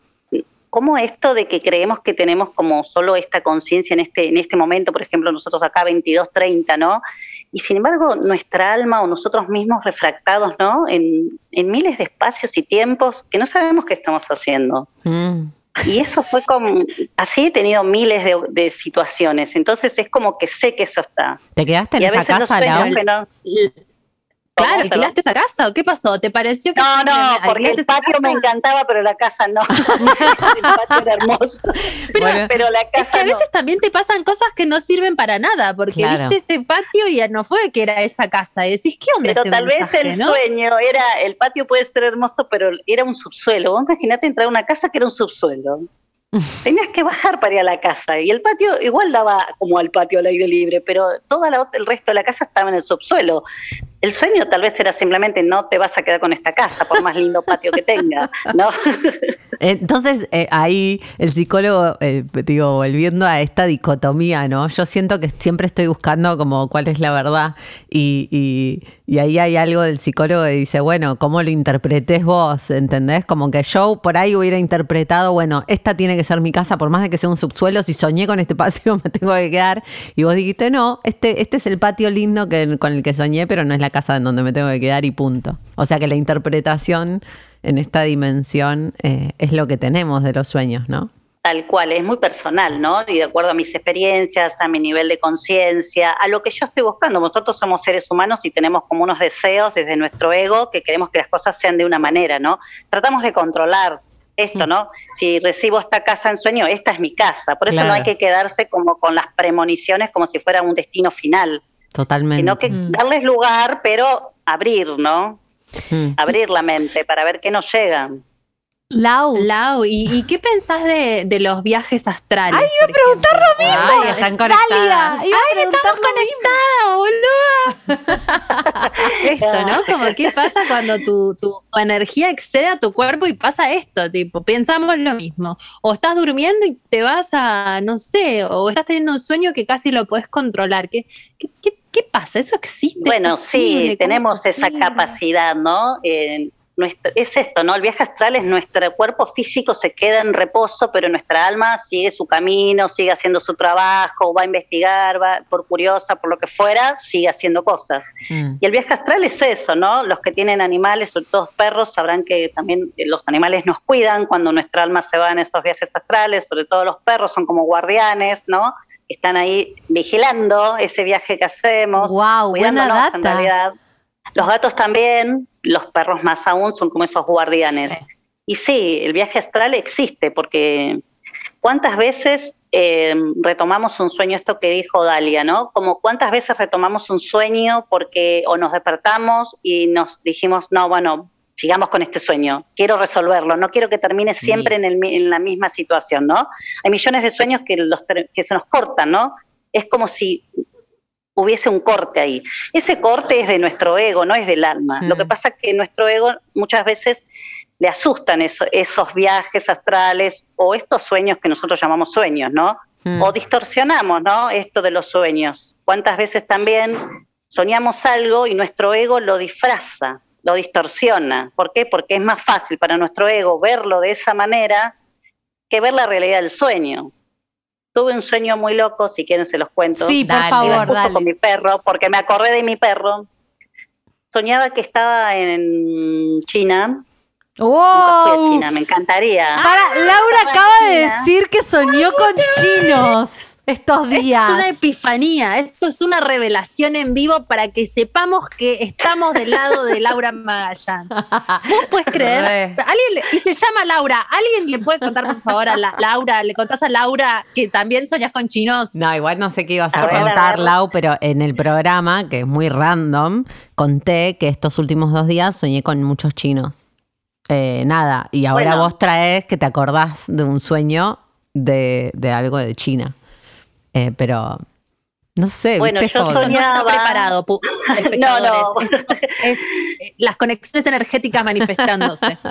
cómo esto de que creemos que tenemos como solo esta conciencia en este, en este momento, por ejemplo, nosotros acá 22, 30, ¿no? Y sin embargo, nuestra alma o nosotros mismos refractados, ¿no? En, en miles de espacios y tiempos que no sabemos qué estamos haciendo. Mm. Y eso fue como, así he tenido miles de, de situaciones, entonces es como que sé que eso está. ¿Te quedaste en esa casa, que no- Claro. ¿alquilaste esa casa o qué pasó? ¿Te pareció que No, no, porque el patio me casa? encantaba, pero la casa no. el patio era hermoso. Pero- Bueno. pero la Es que casa a no. veces también te pasan cosas que no sirven para nada, porque Claro. viste ese patio y ya no fue que era esa casa. Y decís, ¿qué onda Pero este tal vez el no? sueño era, el patio puede ser hermoso, pero era un subsuelo. Vos imaginate entrar a una casa que era un subsuelo. Tenías que bajar para ir a la casa y el patio igual daba como al patio al aire libre, pero todo el resto de la casa estaba en el subsuelo. El sueño tal vez era simplemente no te vas a quedar con esta casa por más lindo patio que tenga, ¿no? Entonces, eh, ahí el psicólogo, eh, digo, volviendo a esta dicotomía, ¿no? Yo siento que siempre estoy buscando como cuál es la verdad y, y- y ahí hay algo del psicólogo que dice, bueno, ¿cómo lo interpretés vos? ¿Entendés? Como que yo por ahí hubiera interpretado, bueno, esta tiene que ser mi casa, por más de que sea un subsuelo, si soñé con este patio me tengo que quedar. Y vos dijiste, no, este, este es el patio lindo que, con el que soñé, pero no es la casa en donde me tengo que quedar y punto. O sea que la interpretación en esta dimensión eh, es lo que tenemos de los sueños, ¿no? Tal cual, es muy personal, ¿no? Y de acuerdo a mis experiencias, a mi nivel de conciencia, a lo que yo estoy buscando. Nosotros somos seres humanos y tenemos como unos deseos desde nuestro ego que queremos que las cosas sean de una manera, ¿no? Tratamos de controlar esto, ¿no? Si recibo esta casa en sueño, esta es mi casa. Por eso Claro. no hay que quedarse como con las premoniciones como si fuera un destino final, Totalmente. sino que darles lugar, pero abrir, ¿no? Mm. Abrir la mente para ver qué nos llega. Lau, Lau, ¿y, y qué pensás de, de los viajes astrales? Ay, iba a preguntar lo mismo. Ay, están conectadas. Dalia, iba a preguntar lo mismo. ¡Ah, boluda! esto, ¿no? Como qué pasa cuando tu, tu, tu energía excede a tu cuerpo y pasa esto, tipo, pensamos lo mismo. O estás durmiendo y te vas a, no sé, o estás teniendo un sueño que casi lo puedes controlar. ¿Qué, qué, qué, qué pasa? ¿Eso existe? Bueno, sí, ¿Cómo tenemos es esa capacidad, ¿no? Eh, nuestro- es esto, ¿no? El viaje astral es nuestro cuerpo físico se queda en reposo, pero nuestra alma sigue su camino, sigue haciendo su trabajo, va a investigar, va por curiosa, por lo que fuera, sigue haciendo cosas. Mm. Y el viaje astral es eso, ¿no? Los que tienen animales, sobre todo perros, sabrán que también eh, los animales nos cuidan cuando nuestra alma se va en esos viajes astrales, sobre todo los perros son como guardianes, ¿no? Están ahí vigilando ese viaje que hacemos. Wow, buena en realidad. Los gatos también, los perros más aún, son como esos guardianes. Y sí, el viaje astral existe porque ¿cuántas veces eh, retomamos un sueño, esto que dijo Dalia, ¿no? Como cuántas veces retomamos un sueño porque o nos despertamos y nos dijimos, no, bueno, sigamos con este sueño, quiero resolverlo, no quiero que termine siempre en, el mi- en la misma situación, ¿no? Hay millones de sueños que, los, que se nos cortan, ¿no? Es como si hubiese un corte ahí. Ese corte es de nuestro ego, no es del alma. Lo que Mm. pasa es que nuestro ego muchas veces le asustan eso- esos viajes astrales o estos sueños que nosotros llamamos sueños, ¿no? Mm. O distorsionamos, ¿no? Esto de los sueños. ¿Cuántas veces también soñamos algo y nuestro ego lo disfraza, lo distorsiona? ¿Por qué? Porque es más fácil para nuestro ego verlo de esa manera que ver la realidad del sueño. Tuve un sueño muy loco, si quieren se los cuento. Sí, por Dale. Favor, justo dale. con mi perro, porque me acordé de mi perro. Soñaba que estaba en China. Nunca fui a Wow. China, me encantaría. Para, Laura acaba de decir que soñó con chinos estos Es días. una epifanía, esto es una revelación en vivo para que sepamos que estamos del lado de Laura Magallán. ¿Vos puedes creer? Re. ¿Alguien le- y se llama Laura. ¿Alguien le puede contar, por favor, a la, Laura? ¿Le contás a Laura que también soñas con chinos? No, igual no sé qué ibas a, A ver, a contar. Lau, pero en el programa, que es muy random, conté que estos últimos dos días soñé con muchos chinos. Eh, nada, y ahora Bueno. vos traes que te acordás de un sueño de, de algo de China. Eh, pero no sé, Bueno, yo que- No está Soñaba. preparado, espectadores. No, no. Esto es eh, las conexiones energéticas manifestándose.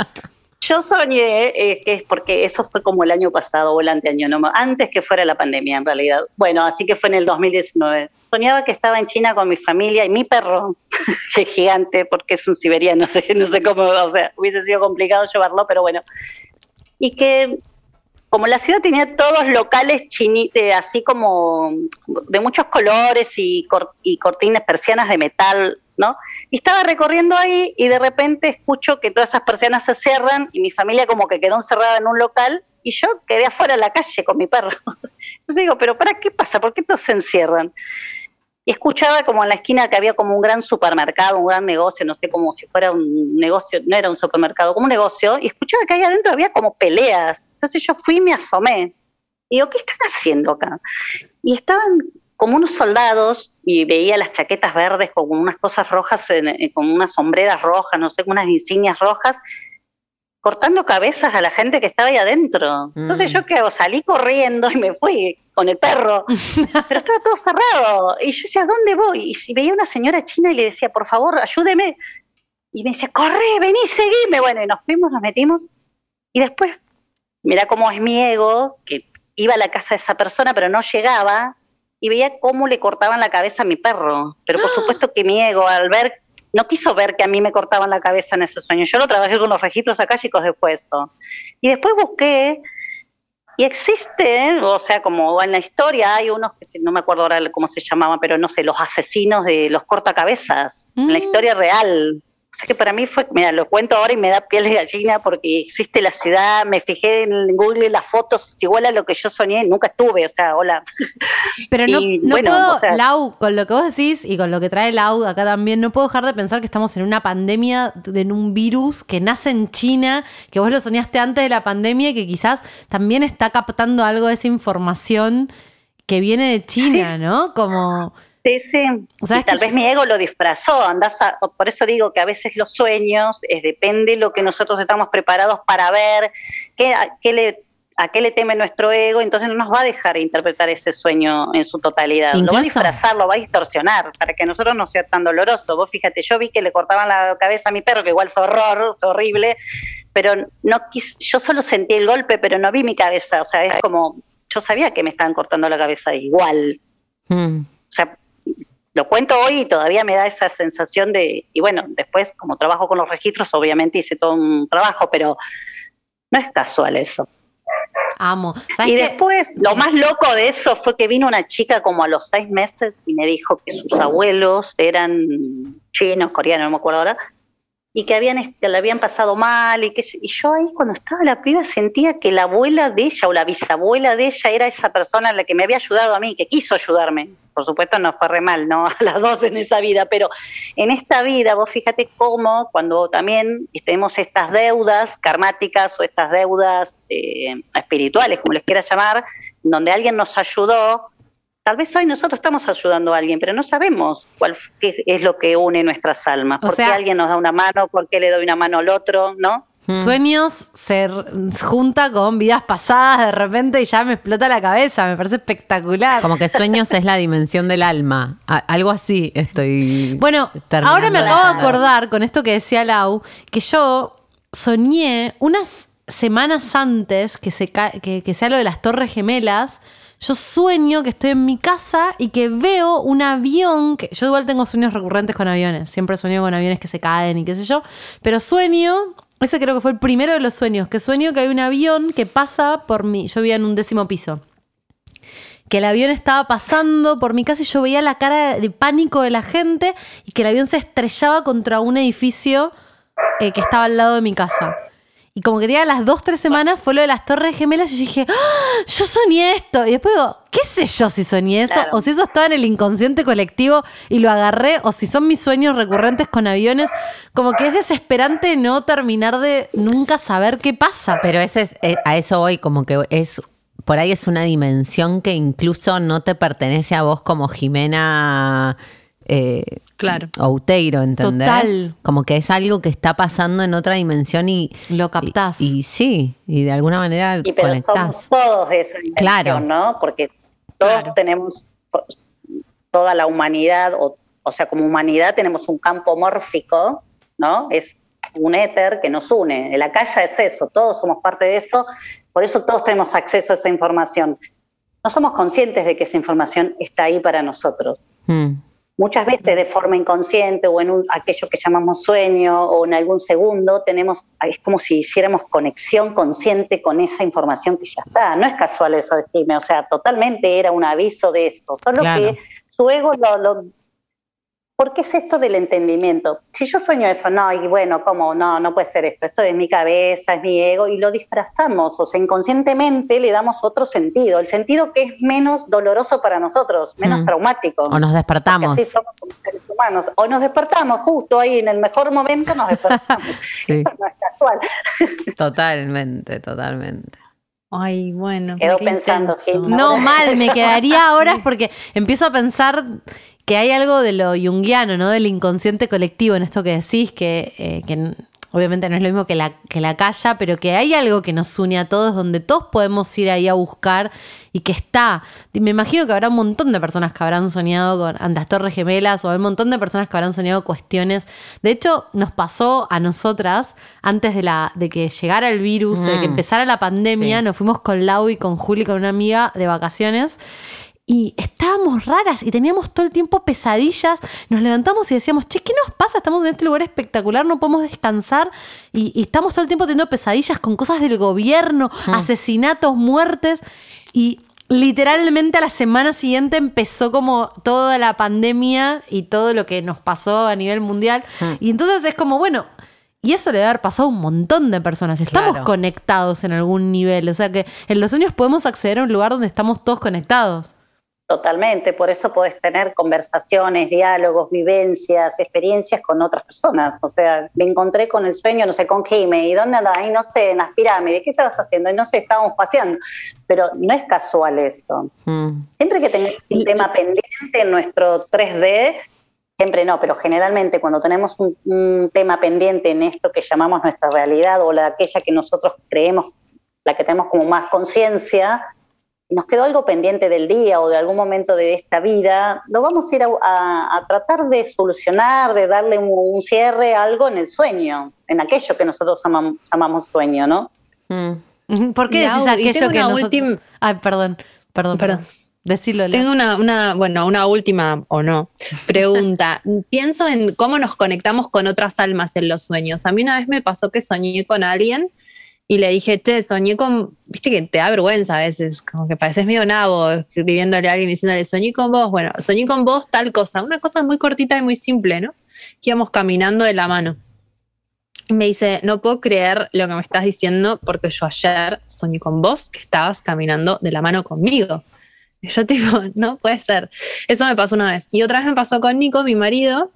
Yo soñé, eh, que es porque eso fue como el año pasado o el anteaño, no, antes que fuera la pandemia en realidad. Bueno, así que fue en el 2019. Soñaba que estaba en China con mi familia y mi perro, que es gigante porque es un siberiano, no sé, no sé cómo, o sea, hubiese sido complicado llevarlo, pero bueno. Y que como la ciudad tenía todos locales chinitos, así como de muchos colores y, cor- cortinas persianas de metal, ¿no? Y estaba recorriendo ahí y de repente escucho que todas esas persianas se cierran y mi familia como que quedó encerrada en un local y yo quedé afuera en la calle con mi perro. Entonces digo, pero ¿para qué pasa? ¿Por qué todos se encierran? Y escuchaba como en la esquina que había como un gran supermercado, un gran negocio, no sé, como si fuera un negocio, no era un supermercado, como un negocio, y escuchaba que ahí adentro había como peleas. Entonces yo fui y me asomé. Y digo, ¿qué están haciendo acá? Y estaban como unos soldados y veía las chaquetas verdes con unas cosas rojas, eh, con unas sombreras rojas, no sé, con unas insignias rojas, cortando cabezas a la gente que estaba ahí adentro. Entonces Mm. yo que salí corriendo y me fui con el perro, pero estaba todo cerrado. Y yo decía, ¿dónde voy? Y si veía una señora china y le decía, por favor, ayúdeme. Y me decía, corre, vení, seguime. Bueno, y nos fuimos, nos metimos. Y después, mira cómo es mi ego, que iba a la casa de esa persona, pero no llegaba, y veía cómo le cortaban la cabeza a mi perro. Pero por supuesto que mi ego, al ver, no quiso ver que a mí me cortaban la cabeza en ese sueño. Yo lo trabajé con los registros akáshicos después. Y después busqué, y existe, o sea, como en la historia hay unos que no me acuerdo ahora cómo se llamaban, pero no sé, los asesinos de los cortacabezas, en la Mm. historia real. Sea que para mí fue, mira, lo cuento ahora y me da piel de gallina porque existe la ciudad, me fijé en Google las fotos, igual a lo que yo soñé, nunca estuve, o sea, hola. Pero no, Y, no bueno, puedo, o sea- Lau, con lo que vos decís y con lo que trae Lau acá también, no puedo dejar de pensar que estamos en una pandemia, de- en un virus que nace en China, que vos lo soñaste antes de la pandemia y que quizás también está captando algo de esa información que viene de China, ¿no? Como... Sí, Y tal vez yo- mi ego lo disfrazó, andás a- por eso digo que a veces los sueños es depende lo que nosotros estamos preparados para ver, qué, a, qué le, a qué le teme nuestro ego, entonces no nos va a dejar interpretar ese sueño en su totalidad. Lo va a Incluso- disfrazar, lo va a distorsionar, para que a nosotros no sea tan doloroso. Vos fíjate, yo vi que le cortaban la cabeza a mi perro, que igual fue horror, fue horrible, pero no quis- yo solo sentí el golpe, pero no vi mi cabeza, o sea, es como, yo sabía que me estaban cortando la cabeza igual, Mm. o sea, lo cuento hoy y todavía me da esa sensación de, y bueno, después como trabajo con los registros, obviamente hice todo un trabajo, pero no es casual eso. Amo. ¿Sabes Y qué? después, lo Sí. más loco de eso fue que vino una chica como a los seis meses y me dijo que sus abuelos eran chinos, coreanos, no me acuerdo ahora, y que habían este, le habían pasado mal y que y yo ahí cuando estaba la piba sentía que la abuela de ella o la bisabuela de ella era esa persona la que me había ayudado a mí, que quiso ayudarme. Por supuesto no fue re mal, ¿no? A las dos en esa vida, pero en esta vida vos fíjate cómo cuando también tenemos estas deudas karmáticas o estas deudas eh, espirituales, como les quieras llamar, donde alguien nos ayudó, tal vez hoy nosotros estamos ayudando a alguien, pero no sabemos cuál qué es lo que une nuestras almas. O ¿Por sea- qué alguien nos da una mano? ¿Por qué le doy una mano al otro? ¿No? Mm. Sueños se junta con vidas pasadas de repente y ya me explota la cabeza, me parece espectacular. Como que sueños es la dimensión del alma. A- algo así estoy. Bueno, ahora me acabo de acordar con esto que decía Lau, que yo soñé unas semanas antes que, se ca- que, que sea lo de las Torres Gemelas. Yo sueño que estoy en mi casa y que veo un avión, que yo igual tengo sueños recurrentes con aviones, siempre sueño con aviones que se caen y qué sé yo, pero sueño, ese creo que fue el primero de los sueños, que sueño que hay un avión que pasa por mí, yo vivía en un décimo piso que el avión estaba pasando por mi casa y yo veía la cara de pánico de la gente y que el avión se estrellaba contra un edificio eh, que estaba al lado de mi casa. Y como que tenía las dos, tres semanas fue lo de las Torres Gemelas y yo dije, ¡Ah! yo soñé esto. Y después digo, ¿qué sé yo si soñé eso? Claro. O si eso estaba en el inconsciente colectivo y lo agarré, o si son mis sueños recurrentes con aviones. Como que es desesperante no terminar de nunca saber qué pasa. Pero ese es, eh, a eso voy, como que es. Por ahí es una dimensión que incluso no te pertenece a vos como Jimena. Eh, Claro. Outeiro, ¿entendés? Total. Como que es algo que está pasando en otra dimensión y. Lo captás. Y, y sí, y de alguna manera Y pero somos todos de esa dimensión, Claro. ¿no? Porque todos Claro. tenemos, toda la humanidad, o, o sea, como humanidad tenemos un campo mórfico, ¿no? Es un éter que nos une. La calle es eso, todos somos parte de eso, por eso todos tenemos acceso a esa información. No somos conscientes de que esa información está ahí para nosotros. Mm. Muchas veces de forma inconsciente o en un- aquello que llamamos sueño o en algún segundo tenemos, es como si hiciéramos conexión consciente con esa información que ya está. No es casual eso de Stime, o sea, totalmente era un aviso de esto. Solo Claro. que su ego lo, lo- ¿Por qué es esto del entendimiento? Si yo sueño eso, no, y bueno, ¿cómo? No, no puede ser esto. Esto es mi cabeza, es mi ego, y lo disfrazamos, o sea, inconscientemente le damos otro sentido. El sentido que es menos doloroso para nosotros, menos Mm. traumático. O nos despertamos. Porque así somos como seres humanos. O nos despertamos justo ahí en el mejor momento, nos despertamos. Sí, Eso no es casual. totalmente, totalmente. Ay, bueno. Quedó qué pensando, No, mal, me quedaría horas porque empiezo a pensar que hay algo de lo junguiano, ¿no? Del inconsciente colectivo en esto que decís, que, eh, que obviamente no es lo mismo que la, que la calla, pero que hay algo que nos une a todos, donde todos podemos ir ahí a buscar y que está. Me imagino que habrá un montón de personas que habrán soñado con ante las Torres Gemelas o hay un montón de personas que habrán soñado cuestiones. De hecho, nos pasó a nosotras antes de, la, de que llegara el virus, de que Mm. empezara la pandemia, Sí. nos fuimos con Lau y con Juli, con una amiga de vacaciones. Y estábamos raras y teníamos todo el tiempo pesadillas. Nos levantamos y decíamos, che, ¿qué nos pasa? Estamos en este lugar espectacular, no podemos descansar. Y, y estamos todo el tiempo teniendo pesadillas con cosas del gobierno, asesinatos, muertes. Y literalmente a la semana siguiente empezó como toda la pandemia y todo lo que nos pasó a nivel mundial. Mm. Y entonces es como, bueno, y eso le debe haber pasado a un montón de personas. Estamos Claro. conectados en algún nivel. O sea que en los sueños podemos acceder a un lugar donde estamos todos conectados. Totalmente, por eso podés tener conversaciones, diálogos, vivencias, experiencias con otras personas. O sea, me encontré con el sueño, no sé, con Jime, ¿y dónde andabas? Y no sé, en las pirámides, ¿qué estabas haciendo? Y no sé, estábamos paseando. Pero no es casual eso. Mm. Siempre que tenemos un tema pendiente en nuestro 3D, siempre no, pero generalmente cuando tenemos un, un tema pendiente en esto que llamamos nuestra realidad o la aquella que nosotros creemos, la que tenemos como más conciencia, nos quedó algo pendiente del día o de algún momento de esta vida, lo vamos a ir a, a- a tratar de solucionar, de darle un, un cierre a algo en el sueño, en aquello que nosotros llamam- llamamos sueño, ¿no? Mm. ¿Por qué decís aquello tengo que una nosotros... última- Ay, perdón, perdón, perdón. Perdón. Tengo una, una, bueno, una última o no pregunta. Pienso en cómo nos conectamos con otras almas en los sueños. A mí una vez me pasó que soñé con alguien y le dije, che, soñé con, viste que te da vergüenza a veces, como que pareces medio nabo escribiéndole a alguien diciéndole, soñé con vos, bueno, soñé con vos tal cosa, una cosa muy cortita y muy simple, ¿no? Que íbamos caminando de la mano. Y me dice, no puedo creer lo que me estás diciendo porque yo ayer soñé con vos que estabas caminando de la mano conmigo. Y yo digo, no puede ser. Eso me pasó una vez. Y otra vez me pasó con Nico, mi marido,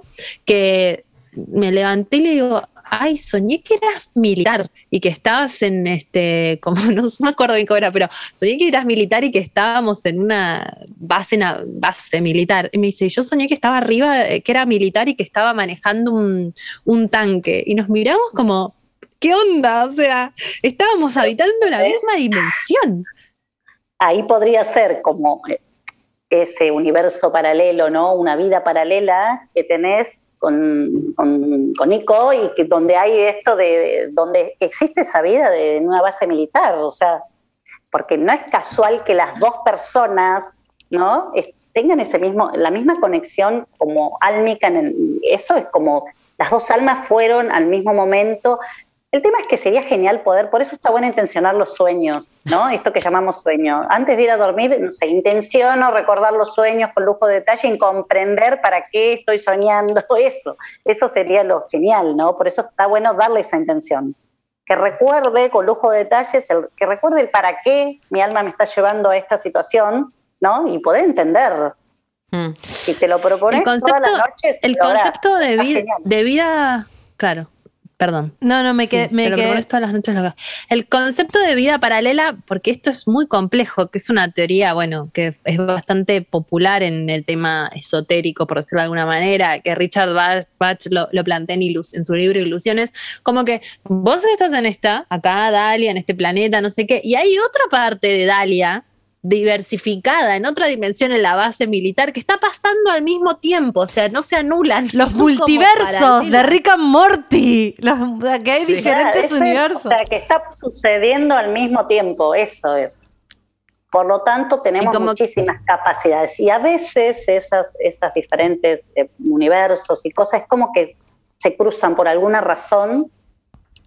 que me levanté y le digo, ay, soñé que eras militar y que estabas en este, como no me acuerdo bien cómo era, pero soñé que eras militar y que estábamos en una base, una base militar. Y me dice, yo soñé que estaba arriba, eh, que era militar y que estaba manejando un, un tanque. Y nos miramos como, ¿qué onda? O sea, estábamos habitando la misma dimensión. ahí podría ser como eh, ese universo paralelo, ¿no? Una vida paralela que tenés con, con, con Nico y que donde hay esto de, de- donde existe esa vida de, en una base militar, o sea, porque no es casual que las dos personas, ¿no? Tengan ese mismo, la misma conexión como álmica, en eso es como las dos almas fueron al mismo momento. El tema es que sería genial poder, por eso está bueno intencionar los sueños, ¿no? Esto que llamamos sueño. Antes de ir a dormir, no sé, intenciono recordar los sueños con lujo de detalle y comprender para qué estoy soñando, eso. Eso sería lo genial, ¿no? Por eso está bueno darle esa intención. Que recuerde con lujo de detalles, el- que recuerde el para qué mi alma me está llevando a esta situación, ¿no? Y poder entender. Mm. Si te lo propones El todas concepto, las noches, el concepto de, genial. de vida, claro, perdón. No, no, me Sí, quedé... te me quedé- todas las noches. El concepto de vida paralela, porque esto es muy complejo, que es una teoría, bueno, que es bastante popular en el tema esotérico, por decirlo de alguna manera, que Richard Bach, Bach lo, lo plantea en, Ilus- en su libro Ilusiones, como que vos estás en esta, acá, Dalia, en este planeta, no sé qué, y hay otra parte de Dalia diversificada en otra dimensión en la base militar que está pasando al mismo tiempo, o sea, no se anulan. Los multiversos de. Rick and Morty. Los, que hay Sí. diferentes es, universos. o sea, que está sucediendo al mismo tiempo, eso es. Por lo tanto, tenemos como- muchísimas capacidades. Y a veces esas, esas diferentes eh, universos y cosas es como que se cruzan por alguna razón,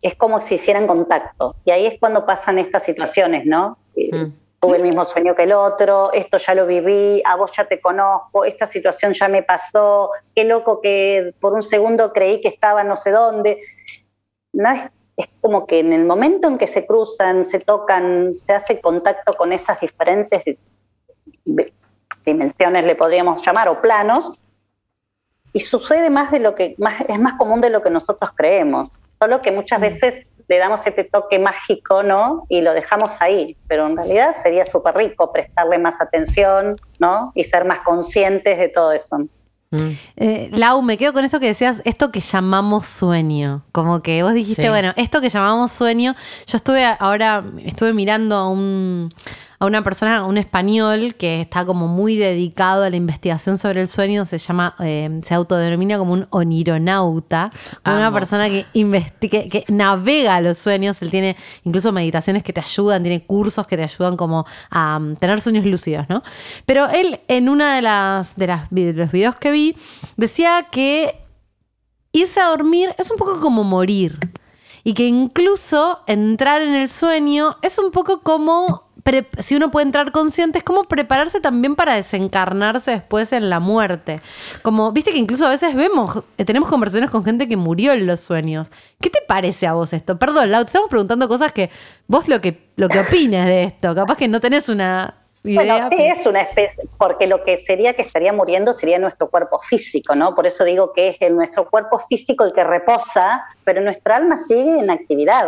es como si hicieran contacto. Y ahí es cuando pasan estas situaciones, ¿no? Mm. Tuve el mismo sueño que el otro, esto ya lo viví, a vos ya te conozco, esta situación ya me pasó, qué loco que por un segundo creí que estaba no sé dónde. No es, es como que en el momento en que se cruzan, se tocan, se hace contacto con esas diferentes di- di- dimensiones, le podríamos llamar, o planos, y sucede más de lo que, más, es más común de lo que nosotros creemos, solo que muchas veces le damos este toque mágico, ¿no? Y lo dejamos ahí, pero en realidad sería súper rico prestarle más atención, ¿no? Y ser más conscientes de todo eso. Mm. Eh, Lau, me quedo con esto que decías, esto que llamamos sueño. Como que vos dijiste, Sí. bueno, esto que llamamos sueño. Yo estuve ahora, estuve mirando a un a una persona, un español que está como muy dedicado a la investigación sobre el sueño, se llama, eh, se autodenomina como un onironauta, como una persona que, investi- que, navega los sueños, él tiene incluso meditaciones que te ayudan, tiene cursos que te ayudan como a um, tener sueños lúcidos, ¿no? Pero él en una de las de las de los videos que vi decía que irse a dormir es un poco como morir. Y que incluso entrar en el sueño es un poco como si uno puede entrar consciente, es como prepararse también para desencarnarse después en la muerte. Como, viste que incluso a veces vemos, eh, tenemos conversaciones con gente que murió en los sueños. ¿Qué te parece a vos esto? Perdón, Lau, te estamos preguntando cosas que vos lo que, lo que opines de esto. Capaz que no tenés una idea. Bueno, sí pero- es una especie, porque lo que sería que estaría muriendo sería nuestro cuerpo físico, ¿no? Por eso digo que es el- nuestro cuerpo físico el que reposa, pero nuestra alma sigue en actividad.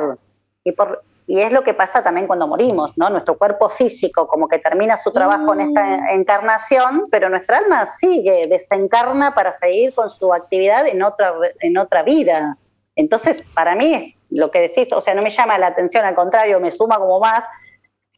Y, por, y es lo que pasa también cuando morimos, ¿no? Nuestro cuerpo físico como que termina su trabajo en esta encarnación, pero nuestra alma sigue, desencarna para seguir con su actividad en otra, en otra vida. Entonces, para mí, lo que decís, o sea, no me llama la atención, al contrario, me suma como más,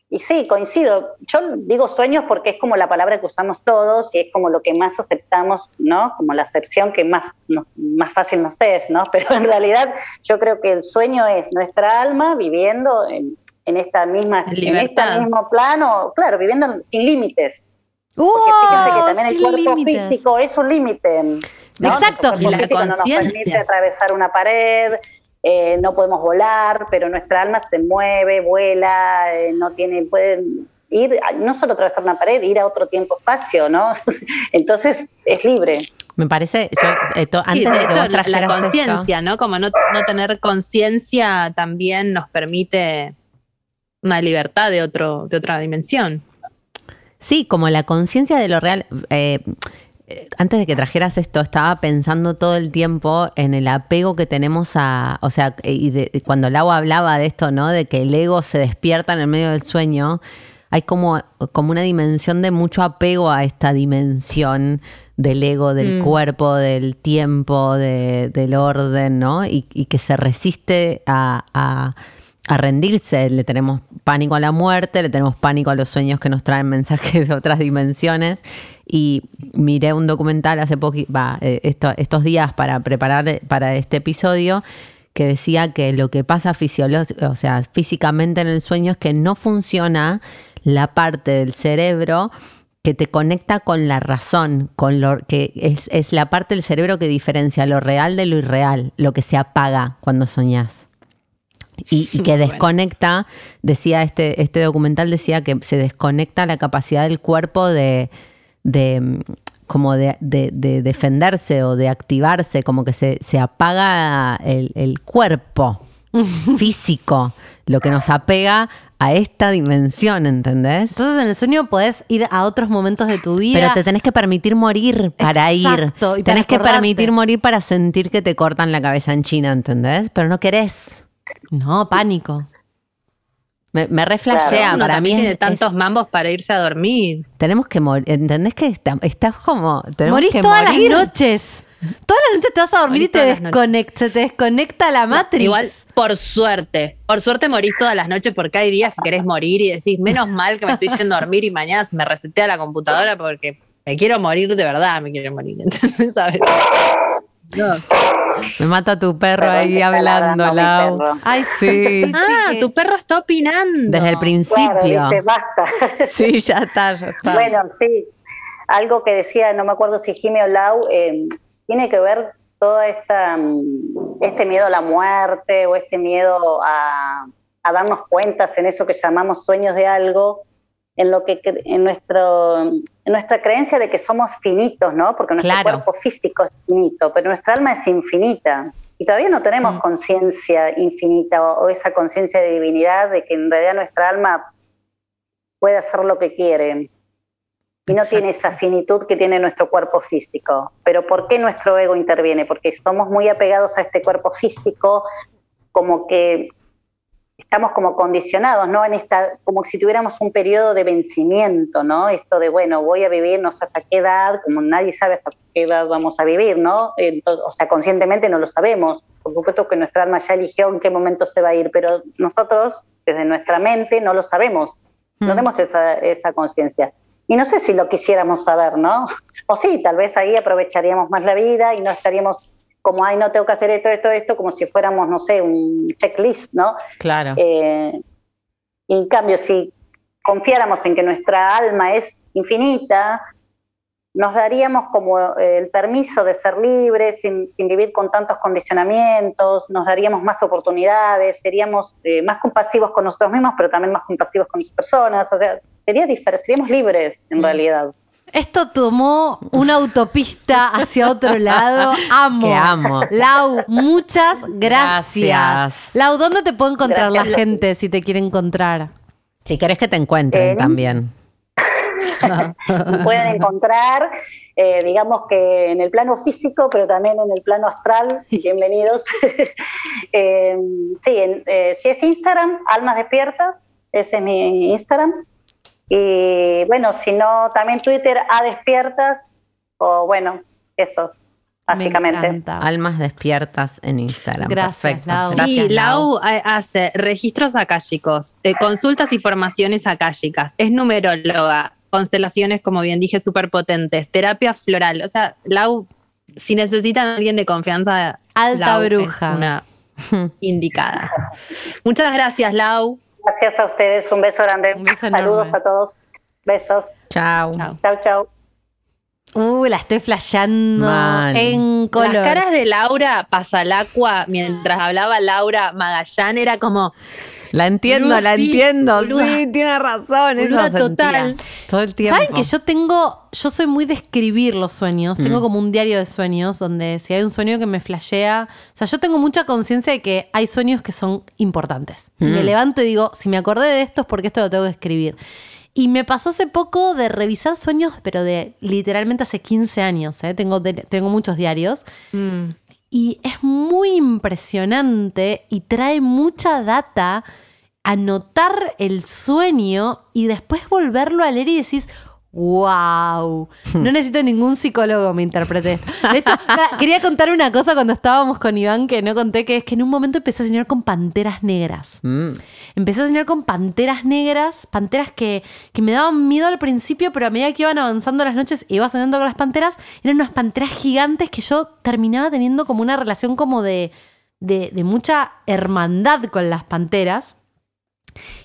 y sí, coincido. Yo digo sueños porque es como la palabra que usamos todos y es como lo que más aceptamos, ¿no? Como la acepción que más, no- más fácil nos es, ¿no? Pero en realidad yo creo que el sueño es nuestra alma viviendo en, en esta misma, En este mismo plano, claro, viviendo sin límites. ¡Wow! Porque fíjense que también el cuerpo físico es un límite. ¿no? Exacto. Y la físico no nos conciencia. permite atravesar una pared, eh, no podemos volar, pero nuestra alma se mueve, vuela, eh, no tiene, puede ir, no solo atravesar una pared, ir a otro tiempo-espacio, ¿no? Entonces es libre. Me parece, yo, eh, to- Sí, antes de de que hecho, vos la- conciencia, ¿no? Como no, no tener conciencia también nos permite una libertad de otro, de otra dimensión. Sí, como la conciencia de lo real. eh, antes de que trajeras esto, estaba pensando todo el tiempo en el apego que tenemos a, o sea, y de- y cuando Lau hablaba de esto, ¿no? De que el ego se despierta en el medio del sueño, hay como, como una dimensión de mucho apego a esta dimensión del ego, del Mm. cuerpo, del tiempo, de- del orden, ¿no? Y, y que se resiste a, a- a rendirse. Le tenemos pánico a la muerte, le tenemos pánico a los sueños que nos traen mensajes de otras dimensiones. Y miré un documental hace poco, va, eh, esto- estos días para preparar para este episodio que decía que lo que pasa o sea, físicamente en el sueño es que no funciona la parte del cerebro que te conecta con la razón, con lo que es, es la parte del cerebro que diferencia lo real de lo irreal, lo que se apaga cuando soñás. Y, y que desconecta, decía este, este documental, decía que se desconecta la capacidad del cuerpo de, de mm, como de, de- de defenderse o de activarse, como que se, se apaga el, el cuerpo físico, lo que nos apega a esta dimensión, ¿entendés? Entonces en el sueño podés ir a otros momentos de tu vida. Pero te tenés que permitir morir para Exacto, ir. y para tenés que permitir morir para sentir que te cortan la cabeza en China, ¿entendés? Pero no querés. No, pánico. Me, me reflashea, Claro. Para mí también es- tiene tantos es- mambos para irse a dormir. tenemos que morir, ¿entendés que está- estás como... Morís que todas morir? las noches. Todas las noches te vas a dormir Morís y te desconecta, se te desconecta la Matrix. Igual, por suerte, por suerte morís todas las noches porque hay días que querés morir y decís, menos mal que me estoy yendo a dormir y mañana se me resetea la computadora porque me quiero morir de verdad, me quiero morir. ¿entendés? ¿Sabes? Me mata tu perro ahí hablando, Lau. Ay, sí. Sí. sí, sí, Ah, que- tu perro está opinando. Desde el Claro, principio. dice, basta. Sí, ya está, ya está. Bueno, sí. Algo que decía, no me acuerdo si Jimmy o Lau, eh, tiene que ver toda esta mm, este miedo a la muerte o este miedo a, a darnos cuentas en eso que llamamos sueños de algo, en lo que en nuestro en nuestra creencia de que somos finitos, ¿no? Porque nuestro Claro. cuerpo físico es finito, pero nuestra alma es infinita. Y todavía no tenemos Mm. conciencia infinita o, o esa conciencia de divinidad de que en realidad nuestra alma puede hacer lo que quiere y no tiene esa finitud que tiene nuestro cuerpo físico. Pero ¿por qué nuestro ego interviene? Porque somos muy apegados a este cuerpo físico, como que estamos como condicionados, ¿no? En esta, como si tuviéramos un periodo de vencimiento, ¿no? Esto de, bueno, voy a vivir no sé hasta qué edad, como nadie sabe hasta qué edad vamos a vivir, ¿no? Entonces, o sea, conscientemente no lo sabemos. Por supuesto que nuestra alma ya eligió en qué momento se va a ir, pero nosotros, desde nuestra mente, no lo sabemos. No Mm. tenemos esa, esa conciencia. Y no sé si lo quisiéramos saber, ¿no? O sí, tal vez ahí aprovecharíamos más la vida y no estaríamos como, ay, no tengo que hacer esto, esto, esto, como si fuéramos, no sé, un checklist, ¿no? Claro. Eh, y en cambio, si confiáramos en que nuestra alma es infinita, nos daríamos como eh, el permiso de ser libres, sin, sin vivir con tantos condicionamientos, nos daríamos más oportunidades, seríamos eh, más compasivos con nosotros mismos, pero también más compasivos con las personas, o sea, sería diferente, seríamos libres en realidad. Esto tomó una autopista hacia otro lado. Amo. Que amo. Lau, muchas gracias. Gracias. Lau, ¿dónde te puede encontrar Gracias, la gente si te quiere encontrar? Si querés que te encuentren también. Me pueden encontrar, eh, digamos que en el plano físico, pero también en el plano astral. Bienvenidos. Eh, sí, en- eh, si es Instagram, Almas Despiertas, ese es mi Instagram. Y bueno, si no, también Twitter, A Despiertas, o bueno, eso, básicamente. Almas despiertas en Instagram. Gracias, Perfecto. Lau. Sí, Gracias, Lau eh, hace registros akáshicos, eh, consultas y formaciones akáshicas, es numeróloga, constelaciones, como bien dije, súper potentes, terapia floral. O sea, Lau, si necesitan a alguien de confianza, Alta Lau bruja. Es una indicada. Muchas gracias, Lau. Gracias a ustedes, un beso grande. Un beso Saludos enorme. a todos. Besos. Chao. Chao. Chau, chau. Uh, la estoy flasheando en color. Las caras de Laura Pasalacua, mientras hablaba Laura Magallán, era como, La entiendo, la sí, entiendo. Sí, tiene razón. Eso total. Todo el tiempo. ¿Saben que yo tengo, yo soy muy de escribir los sueños? Tengo Mm. como un diario de sueños donde si hay un sueño que me flashea, o sea, yo tengo mucha conciencia de que hay sueños que son importantes. Me Mm. levanto y digo, si me acordé de esto es porque esto lo tengo que escribir. Y me pasó hace poco de revisar sueños, pero de literalmente hace 15 años. ¿eh? Tengo, de- tengo muchos diarios. mm, Y es muy impresionante y trae mucha data anotar el sueño y después volverlo a leer y decís, wow, no necesito ningún psicólogo me interprete esto. De hecho, quería contar una cosa cuando estábamos con Iván que no conté, que es que en un momento empecé a soñar con panteras negras. Mm. Empecé a soñar con panteras negras, panteras que, que me daban miedo al principio, pero a medida que iban avanzando las noches iba soñando con las panteras, eran unas panteras gigantes que yo terminaba teniendo como una relación como de, de, de mucha hermandad con las panteras.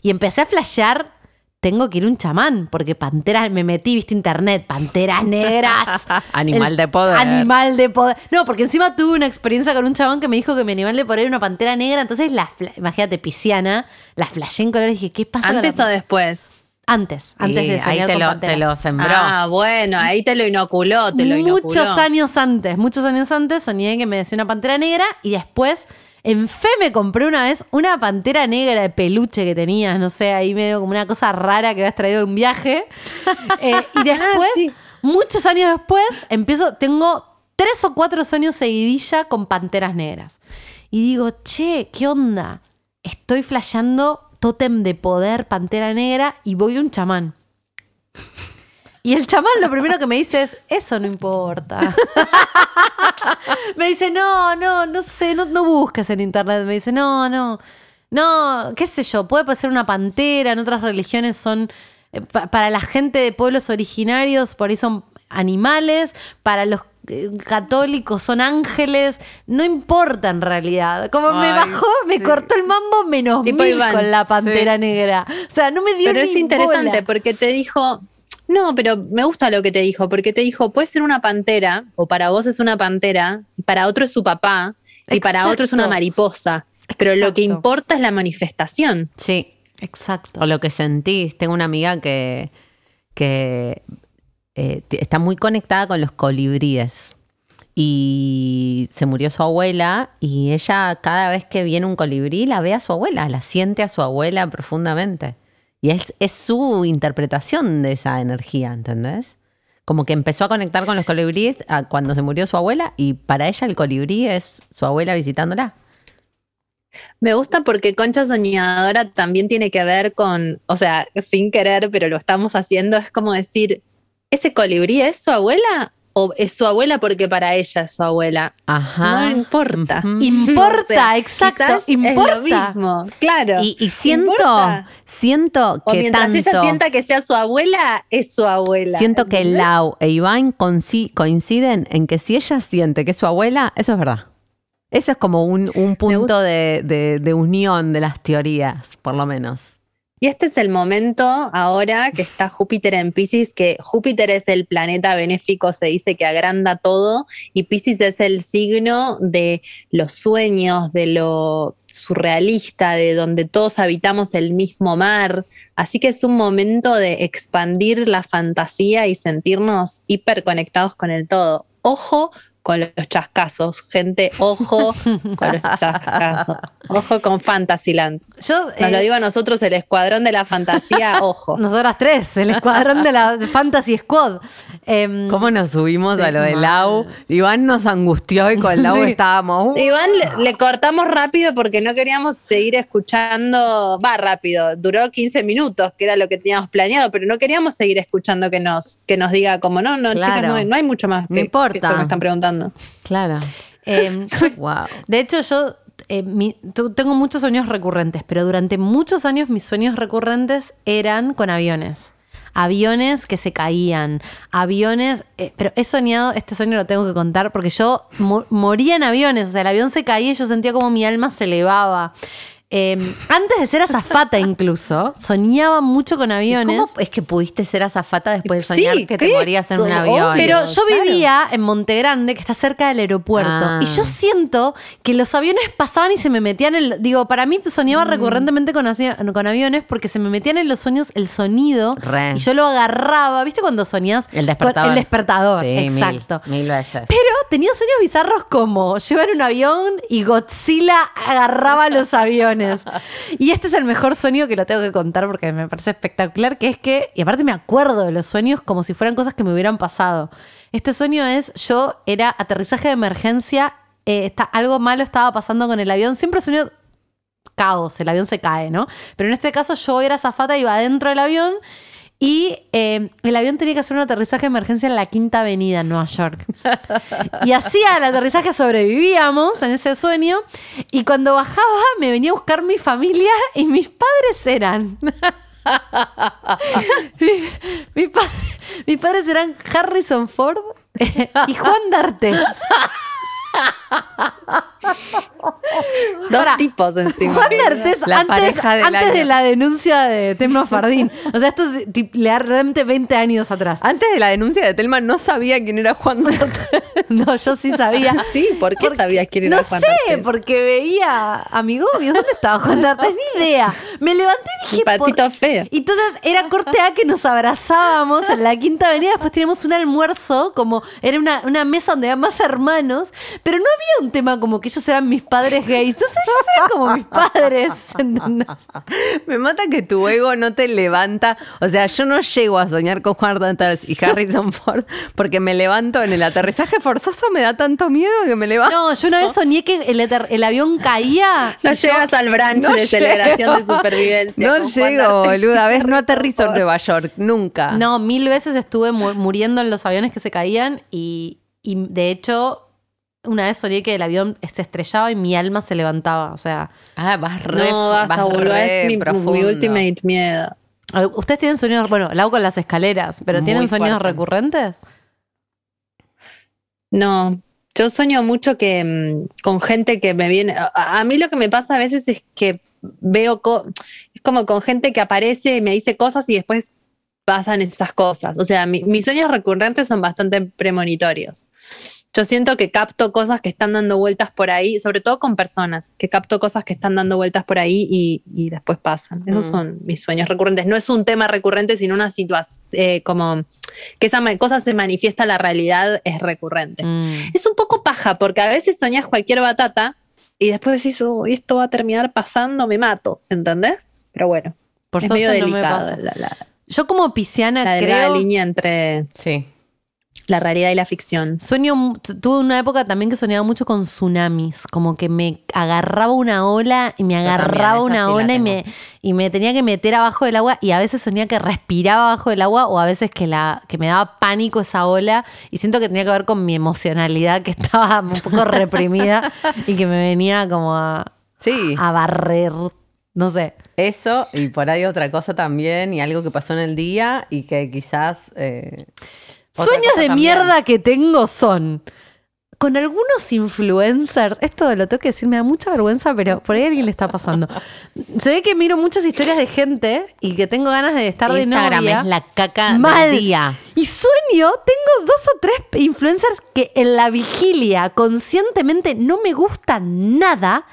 Y empecé a flashear, tengo que ir a un chamán, porque panteras, me metí, viste internet, panteras negras. Animal El de poder. Animal de poder. No, porque encima tuve una experiencia con un chabón que me dijo que mi animal de poder era una pantera negra. Entonces, la fla- imagínate, pisciana, la flashé en color y dije, ¿qué pasa? con ¿Antes la- o después? Antes, antes de ahí soñar te con lo, panteras. te lo sembró. Ah, bueno, ahí te lo inoculó, te lo inoculó. Muchos años antes, muchos años antes soñé que me decía una pantera negra y después en fe me compré una vez una pantera negra de peluche que tenías, no sé, ahí medio como una cosa rara que habías traído de un viaje. Eh, y después, Ah, sí. muchos años después, empiezo, tengo tres o cuatro sueños seguidilla con panteras negras. Y digo, che, ¿qué onda? Estoy flasheando tótem de poder, pantera negra, y voy a un chamán. Y el chamán lo primero que me dice es, eso no importa. me dice, no, no, no sé, no, no busques en internet. Me dice, no, no, no, qué sé yo, puede ser una pantera, en otras religiones son, eh, pa- para la gente de pueblos originarios, por ahí son animales, para los eh, católicos son ángeles, no importa en realidad. Como me bajó, me sí. cortó el mambo menos Tipo mil Iván, con la pantera negra. O sea, no me dio Pero es ni interesante bola. porque te dijo, no, pero me gusta lo que te dijo, porque te dijo, puede ser una pantera, o para vos es una pantera, y para otro es su papá, y para otro es una Exacto. mariposa. Pero lo que importa es la manifestación. Sí. Exacto. O lo que sentís. Tengo una amiga que, que eh, está muy conectada con los colibríes. Y se murió su abuela y ella cada vez que viene un colibrí la ve a su abuela, la siente a su abuela profundamente. Y es, es su interpretación de esa energía, ¿entendés? Como que empezó a conectar con los colibríes a cuando se murió su abuela y para ella el colibrí es su abuela visitándola. Me gusta porque Concha Soñadora también tiene que ver con, o sea, sin querer, pero lo estamos haciendo, es como decir, ¿ese colibrí es su abuela? ¿O es su abuela porque para ella es su abuela? Ajá. No importa. Importa, O sea, exacto, importa. Es lo mismo, claro. Y, y siento, Importa. siento o que mientras tanto, ella sienta que sea su abuela, es su abuela. siento que. Lau e Iván coinciden en que si ella siente que es su abuela, eso es verdad. Eso es como un, un punto de, de- de unión de las teorías, por lo menos. Y este es el momento ahora que está Júpiter en Pisces, que Júpiter es el planeta benéfico, se dice que agranda todo, y Pisces es el signo de los sueños, de lo surrealista, de donde todos habitamos el mismo mar. Así que es un momento de expandir la fantasía y sentirnos hiperconectados con el todo. Ojo con los chascazos, gente, ojo con los chascazos. Ojo con Fantasyland. Yo, Nos eh, lo digo a nosotros, el escuadrón de la fantasía, ojo. nosotras tres, el escuadrón de la Fantasy Squad. Em, ¿Cómo nos subimos a lo de. Lau? Iván nos angustió y con Lau Sí. estábamos. "Uh". Iván le, le cortamos rápido porque no queríamos seguir escuchando, va rápido, duró 15 minutos, que era lo que teníamos planeado, pero no queríamos seguir escuchando que nos, que nos diga como, no, no, Claro. chicas, no hay, no hay mucho más No que, importa. que esto que me están preguntando. Claro. em, Wow. De hecho, yo eh, tengo muchos sueños recurrentes, pero durante muchos años mis sueños recurrentes eran con aviones. Aviones que se caían, aviones, eh, pero he soñado, este sueño lo tengo que contar, porque yo mo- moría en aviones, o sea, el avión se caía y yo sentía como mi alma se elevaba. Eh, antes de ser azafata incluso, soñaba mucho con aviones. ¿Cómo es que pudiste ser azafata después de Sí, soñar que te ¿qué? morías en un avión? Pero yo claro. vivía en Monte Grande, que está cerca del aeropuerto, Ah. y yo siento que los aviones pasaban y se me metían en... Digo, para mí soñaba Mm. recurrentemente con, aviones porque se me metían en los sueños el sonido Re. y yo lo agarraba. ¿Viste cuando soñás? El despertador. el despertador, Sí, mil- exacto. Mil, veces. Pero tenía sueños bizarros como llevar un avión y Godzilla agarraba los aviones. Y este es el mejor sueño que lo tengo que contar porque me parece espectacular, que es que, y aparte me acuerdo de los sueños como si fueran cosas que me hubieran pasado. Este sueño es, yo era aterrizaje de emergencia, eh, está, algo malo estaba pasando con el avión, siempre sueño caos, el avión se cae, ¿no? Pero en este caso yo era zafata, iba adentro del avión y eh, el avión tenía que hacer un aterrizaje de emergencia en la Quinta Avenida en Nueva York. Y hacía el aterrizaje, sobrevivíamos en ese sueño. Y cuando bajaba, me venía a buscar mi familia y mis padres eran. Mi- mi pa- mis padres eran Harrison Ford eh, y Juan D'Artes. Dos Pará. tipos encima. Juan D'Artes La antes, pareja del antes de la denuncia de Telma Fardín. O sea, esto es tip- realmente 20 años atrás. Antes de la denuncia de Telma no sabía quién era Juan D'Artes. No, yo sí sabía. Sí, ¿por qué Porque- sabías quién no era Juan sé, porque veía a mi novio. ¿Dónde estaba Juan D'Artes? Ni idea. Me levanté y dije... Un patito por- feo. Y entonces era corte A que nos abrazábamos en la Quinta Avenida. Después teníamos un almuerzo, como era una, una mesa donde había más hermanos. Pero no había un tema como que ellos eran mis padres gays. Entonces ellos eran como mis padres. ¿entendés? Me mata que tu ego no te levanta. O sea, yo no llego a soñar con Juan D'Artes y Harrison Ford porque me levanto en el aterrizaje forzoso, me da tanto miedo que me levanto. No, yo una vez soñé que el, avión caía. No yo- llegas al brunch no de celebración de supervivencia. No llego, boluda. A ver, no aterrizo en. Nueva York, nunca. No, mil veces estuve mu- muriendo en los aviones que se caían y, y de hecho una vez soñé que el avión se estrellaba y mi alma se levantaba. O sea, Ah, vas re, No, basta, vas boludo. re Es mi, mi profundo. ultimate miedo. ustedes tienen sueños, bueno, Lau con las escaleras, pero Muy ¿tienen sueños fuerte. recurrentes? No, yo sueño mucho que mm, con gente que me viene. A, a mí lo que me pasa a veces es que veo. co- es como con gente que aparece y me dice cosas y después pasan esas cosas. O sea, mi- mis sueños recurrentes son bastante premonitorios. Yo siento que capto cosas que están dando vueltas por ahí, sobre todo con personas, que capto cosas que están dando vueltas por ahí y, y después pasan. Esos Mm. son mis sueños recurrentes. No es un tema recurrente, sino una situación como que esa cosa se manifiesta la realidad es recurrente. Mm. Es un poco paja, porque a veces soñás cualquier batata y después decís, oh, esto va a terminar pasando, me mato, ¿entendés? Pero bueno, Por es medio no me delicado la, la, Yo como pisciana la creo... línea entre Sí. La realidad y la ficción. Sueño, tuve una época también que soñaba mucho con tsunamis, como que me agarraba una ola y me Yo agarraba una sí ola y me, y me tenía que meter abajo del agua y a veces soñaba que respiraba abajo del agua o a veces que, la, que me daba pánico esa ola y siento que tenía que ver con mi emocionalidad que estaba un poco reprimida y que me venía como a, Sí. a barrer, no sé. Eso, y por ahí otra cosa también, y algo que pasó en el día y que quizás. eh, Sueños de también. mierda que tengo son con algunos influencers, esto lo tengo que decir, me da mucha vergüenza, pero por ahí a alguien le está pasando. Se ve que miro muchas historias de gente y que tengo ganas de estar de Instagram novia. es la caca Mal. del día. Y sueño, tengo dos o tres influencers que en la vigilia conscientemente no me gusta nada,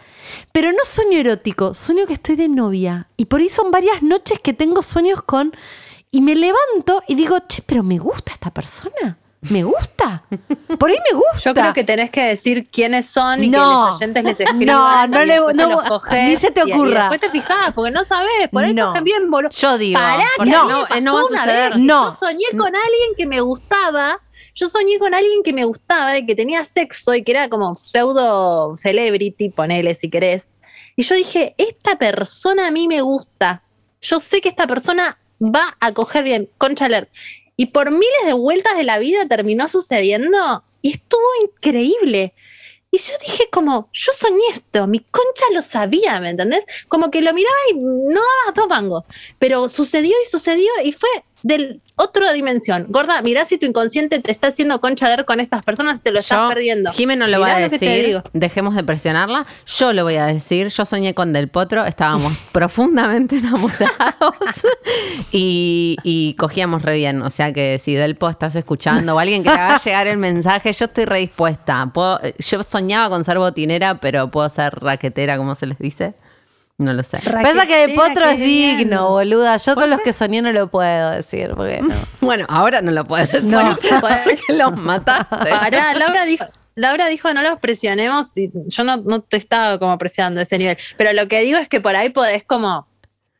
pero no sueño erótico, sueño que estoy de novia. Y por ahí son varias noches que tengo sueños con... Y me levanto y digo, che, pero me gusta esta persona. ¿Me gusta? Por ahí me gusta. Yo creo que tenés que decir quiénes son y No. que los oyentes les escriban. No, no le- no, cogés ni se te ocurra. después te fijás, porque no sabés, por ahí No. cogen bien, boludo. Yo digo, Pará, que a mí no- me pasó no va a suceder. vez No. Yo soñé con alguien que me gustaba. Yo soñé con alguien que me gustaba y que tenía sexo y que era como pseudo celebrity, ponele si querés. Y yo dije, esta persona a mí me gusta. Yo sé que esta persona va a coger bien, concha alert. Y por miles de vueltas de la vida terminó sucediendo y estuvo increíble. Y yo dije como, yo soñé esto, mi concha lo sabía, ¿me entendés? Como que lo miraba y no daba dos mangos. Pero sucedió y sucedió y fue de otra dimensión. Gorda, mirá si tu inconsciente te está haciendo concha ver con estas personas y te lo estás Yo, perdiendo. Jimé no lo Mirá va a decir, dejemos de presionarla. Yo lo voy a decir. Yo soñé con Del Potro, estábamos profundamente enamorados y, y cogíamos re bien. O sea que si Del Po estás escuchando o alguien que le haga llegar el mensaje, yo estoy re dispuesta. Puedo- yo soñaba con ser botinera, pero puedo ser raquetera, como se les dice. No lo sé. Pensa que de potro es digno, bien. boluda. Yo con los que soñé no lo puedo decir. Porque no. Bueno, ahora no lo puedes No. decir porque los mataste. Pará, Laura dijo, Laura dijo no los presionemos y yo no, no te estaba como presionando a ese nivel. Pero lo que digo es que por ahí podés como,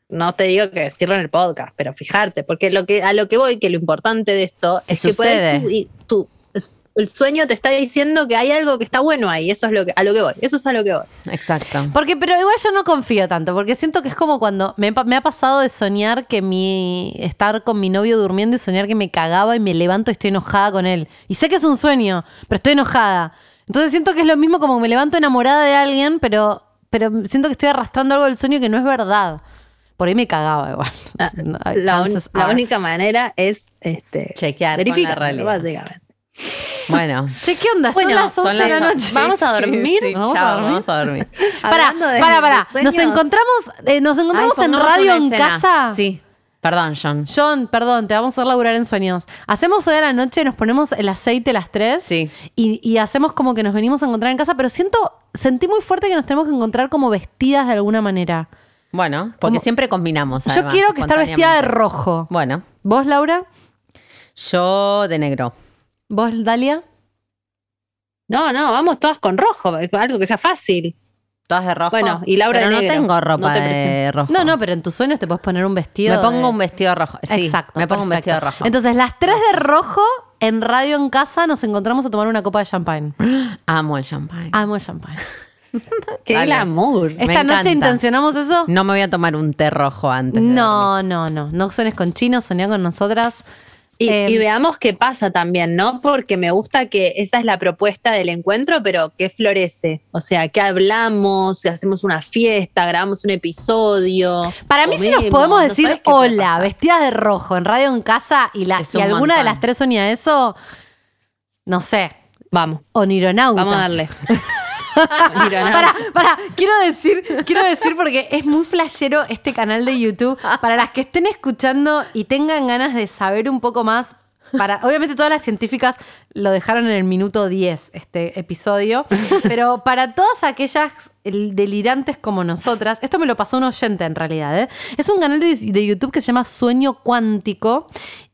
no te digo que decirlo en el podcast, pero fijarte, porque lo que, a lo que voy, que lo importante de esto ¿Qué es que por ahí sucede? tú- y tú- el sueño te está diciendo que hay algo que está bueno ahí, eso es lo que, a lo que voy, eso es a lo que voy. Exacto. Porque, pero igual yo no confío tanto, porque siento que es como cuando me, ha pasado de soñar que mi estar con mi novio durmiendo y soñar que me cagaba y me levanto y estoy enojada con él. Y sé que es un sueño, pero estoy enojada. Entonces siento que es lo mismo como me levanto enamorada de alguien, pero, pero siento que estoy arrastrando algo del sueño que no es verdad. Por ahí me cagaba igual. La, Ah, la única manera es este, Chequear con la verificar, realidad. básicamente. Bueno. Che, ¿qué onda? Son Bueno, las 11 de la noche. ¿Vamos a dormir? Sí, ¿Vamos a dormir? Vamos a dormir. Para, para, para. Nos encontramos, eh, nos encontramos Ay, en radio en escena. casa. Sí. Perdón, John. John, perdón, te vamos a hacer laburar en sueños. Hacemos hoy a la noche, nos ponemos el aceite las tres Sí. y, y hacemos como que nos venimos a encontrar en casa, pero siento, sentí muy fuerte que nos tenemos que encontrar como vestidas de alguna manera. Bueno, porque Como- siempre combinamos. Yo quiero que estar vestida de rojo. Bueno, ¿Vos, Laura? yo de negro. ¿Vos, Dalia? No, no, vamos todas con rojo, algo que sea fácil. Todas de rojo. Bueno, y Laura Pero de no negro. tengo ropa No te de rojo. No, no, pero en tus sueños te puedes poner un vestido. Me pongo de- un vestido rojo. Sí, Exacto. Me pongo un vestido rojo. Entonces, las tres de rojo, en radio en casa, nos encontramos a tomar una copa de champagne. Amo el champagne. Amo el champagne. Qué Dale. glamour. Me ¿Esta noche encanta. intencionamos eso? No me voy a tomar un té rojo antes. de dormir. No, no, no. No suenes con chinos, soñá con nosotras. Y, Eh, y veamos qué pasa también, ¿no? Porque me gusta que esa es la propuesta del encuentro, pero que florece. O sea, que hablamos, que hacemos una fiesta, grabamos un episodio. Para mí, si nos podemos ¿no decir hola, vestidas de rojo, en radio en casa, y, la, y un alguna de las tres sueña eso, no sé. Vamos, Onironautas. vamos a darle. Para, para, quiero decir, quiero decir porque es muy flashero este canal de YouTube. Para las que estén escuchando y tengan ganas de saber un poco más, obviamente todas las científicas lo dejaron en el minuto 10 este episodio, pero para todas aquellas el- delirantes como nosotras, esto me lo pasó un oyente en realidad, ¿eh? es un canal de, de YouTube que se llama Sueño Cuántico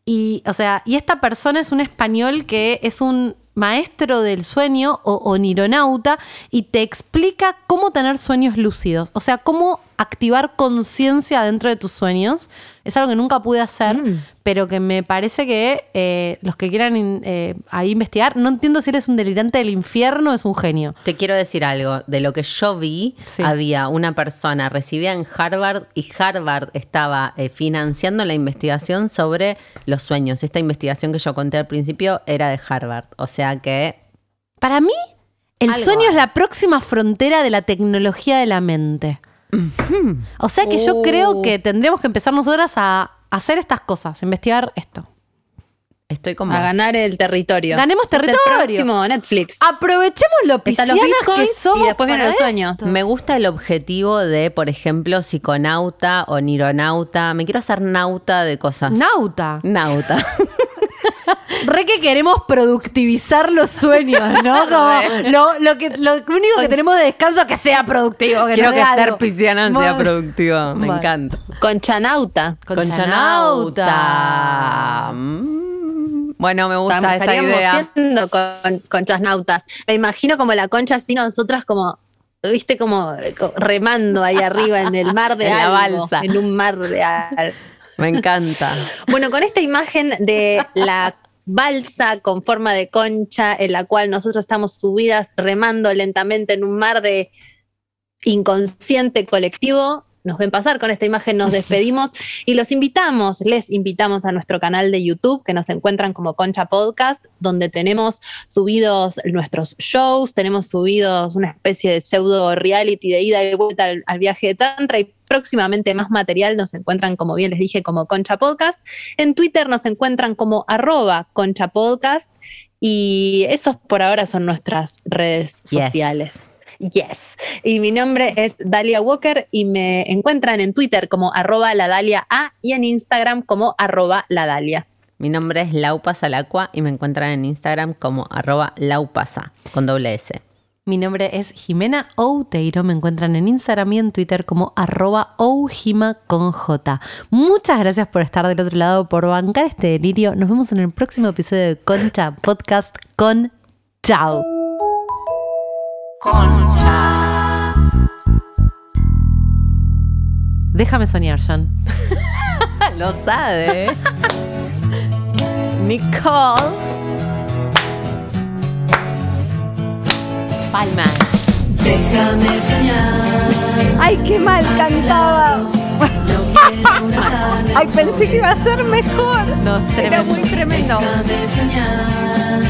y, o sea, y esta persona es un español que es un maestro del sueño o, o nironauta y te explica cómo tener sueños lúcidos, o sea, cómo activar conciencia dentro de tus sueños. Es algo que nunca pude hacer, pero que me parece que eh, los que quieran in- eh, ahí investigar, no entiendo si eres un delirante del infierno o es un genio. Te quiero decir algo. De lo que yo vi, Sí. había una persona recibida en Harvard y Harvard estaba eh, financiando la investigación sobre los sueños. Esta investigación que yo conté al principio era de Harvard. O sea que Para mí, el Algo sueño es la próxima frontera de la tecnología de la mente. O sea que yo Oh. creo que tendremos que empezar nosotras a hacer estas cosas, a investigar esto. Estoy con A vos. ganar el territorio. Ganemos Es el territorio. próximo Netflix. Aprovechemos lo Están los piscianas que bitcoins somos. y después vienen para los sueños. Me gusta el objetivo de, por ejemplo, psiconauta o nironauta. Me quiero hacer nauta de cosas. Nauta. Nauta. Re que queremos productivizar los sueños, ¿no? Como lo, lo que, lo único que tenemos de descanso es que sea productivo. Que Quiero que dé ser algo. pisciana sea productivo. Me Bueno. encanta. Conchanauta. Conchanauta. Mm. Bueno, me gusta esta Estaríamos idea. siendo con, conchasnautas. Me imagino como la concha así, nosotras como, viste, como co- remando ahí arriba en el mar de En la algo, balsa. En un mar de algo. Me encanta. Bueno, con esta imagen de la balsa con forma de concha en la cual nosotros estamos subidas remando lentamente en un mar de inconsciente colectivo, nos ven pasar con esta imagen, nos despedimos y los invitamos, les invitamos a nuestro canal de YouTube que nos encuentran como Concha Podcast, donde tenemos subidos nuestros shows, tenemos subidos una especie de pseudo reality de ida y vuelta al, al viaje de Tantra y próximamente más material nos encuentran, como bien les dije, como Concha Podcast. En Twitter nos encuentran como arroba Concha Podcast y esos por ahora son nuestras redes Yes. sociales. Yes. Y mi nombre es Dalia Walker y me encuentran en Twitter como arroba la Dalia A y en Instagram como arroba la Dalia. Mi nombre es Laupa Salacua y me encuentran en Instagram como arroba laupasa con doble S. Mi nombre es Jimena Outeiro. Me encuentran en Instagram y en Twitter como arroba con J. Muchas gracias por estar del otro lado, por bancar este delirio. Nos vemos en el próximo episodio de Concha Podcast con Chao. Déjame soñar, John. Lo sabe. Nicole. Palmas. Déjame soñar. ¡Ay, qué mal cantaba! ¡Ay, pensé que iba a ser mejor! No, Era tremendo. muy tremendo. Déjame soñar.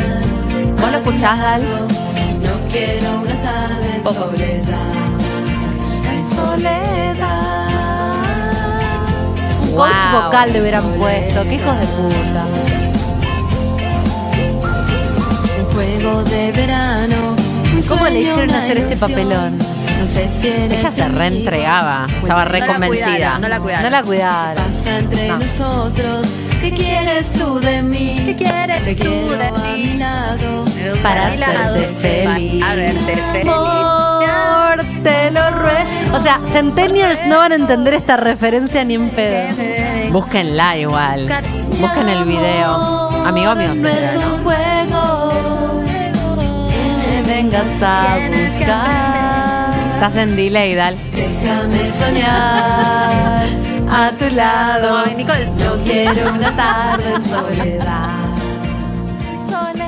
¿Vos lo escuchás, Dal? Quiero una tarde en soledad. En soledad. Un coach Wow. vocal le hubieran puesto. ¡Qué hijos de puta! Un juego de verano. ¿Cómo le hicieron hacer este ilusión. papelón? No sé si Ella se reentregaba. Estaba re No la convencida. cuidaron, no la cuidaron. No la cuidaron. Pasa entre No. nosotros. ¿Qué quieres tú de mí? ¿Qué quieres Te tú de a mí? lado. Para mi lado, hacerte feliz. Para verte feliz. Amor, te lo ruego. O sea, Centennials no van a entender esta referencia ni en pedo. Búsquenla igual. Busquen el video. Amigo mío, No es un juego que me vengas a buscar. Estás en delay, Dal. Déjame Soñar a tu lado. Nicole. No quiero una tarde en soledad. Soledad.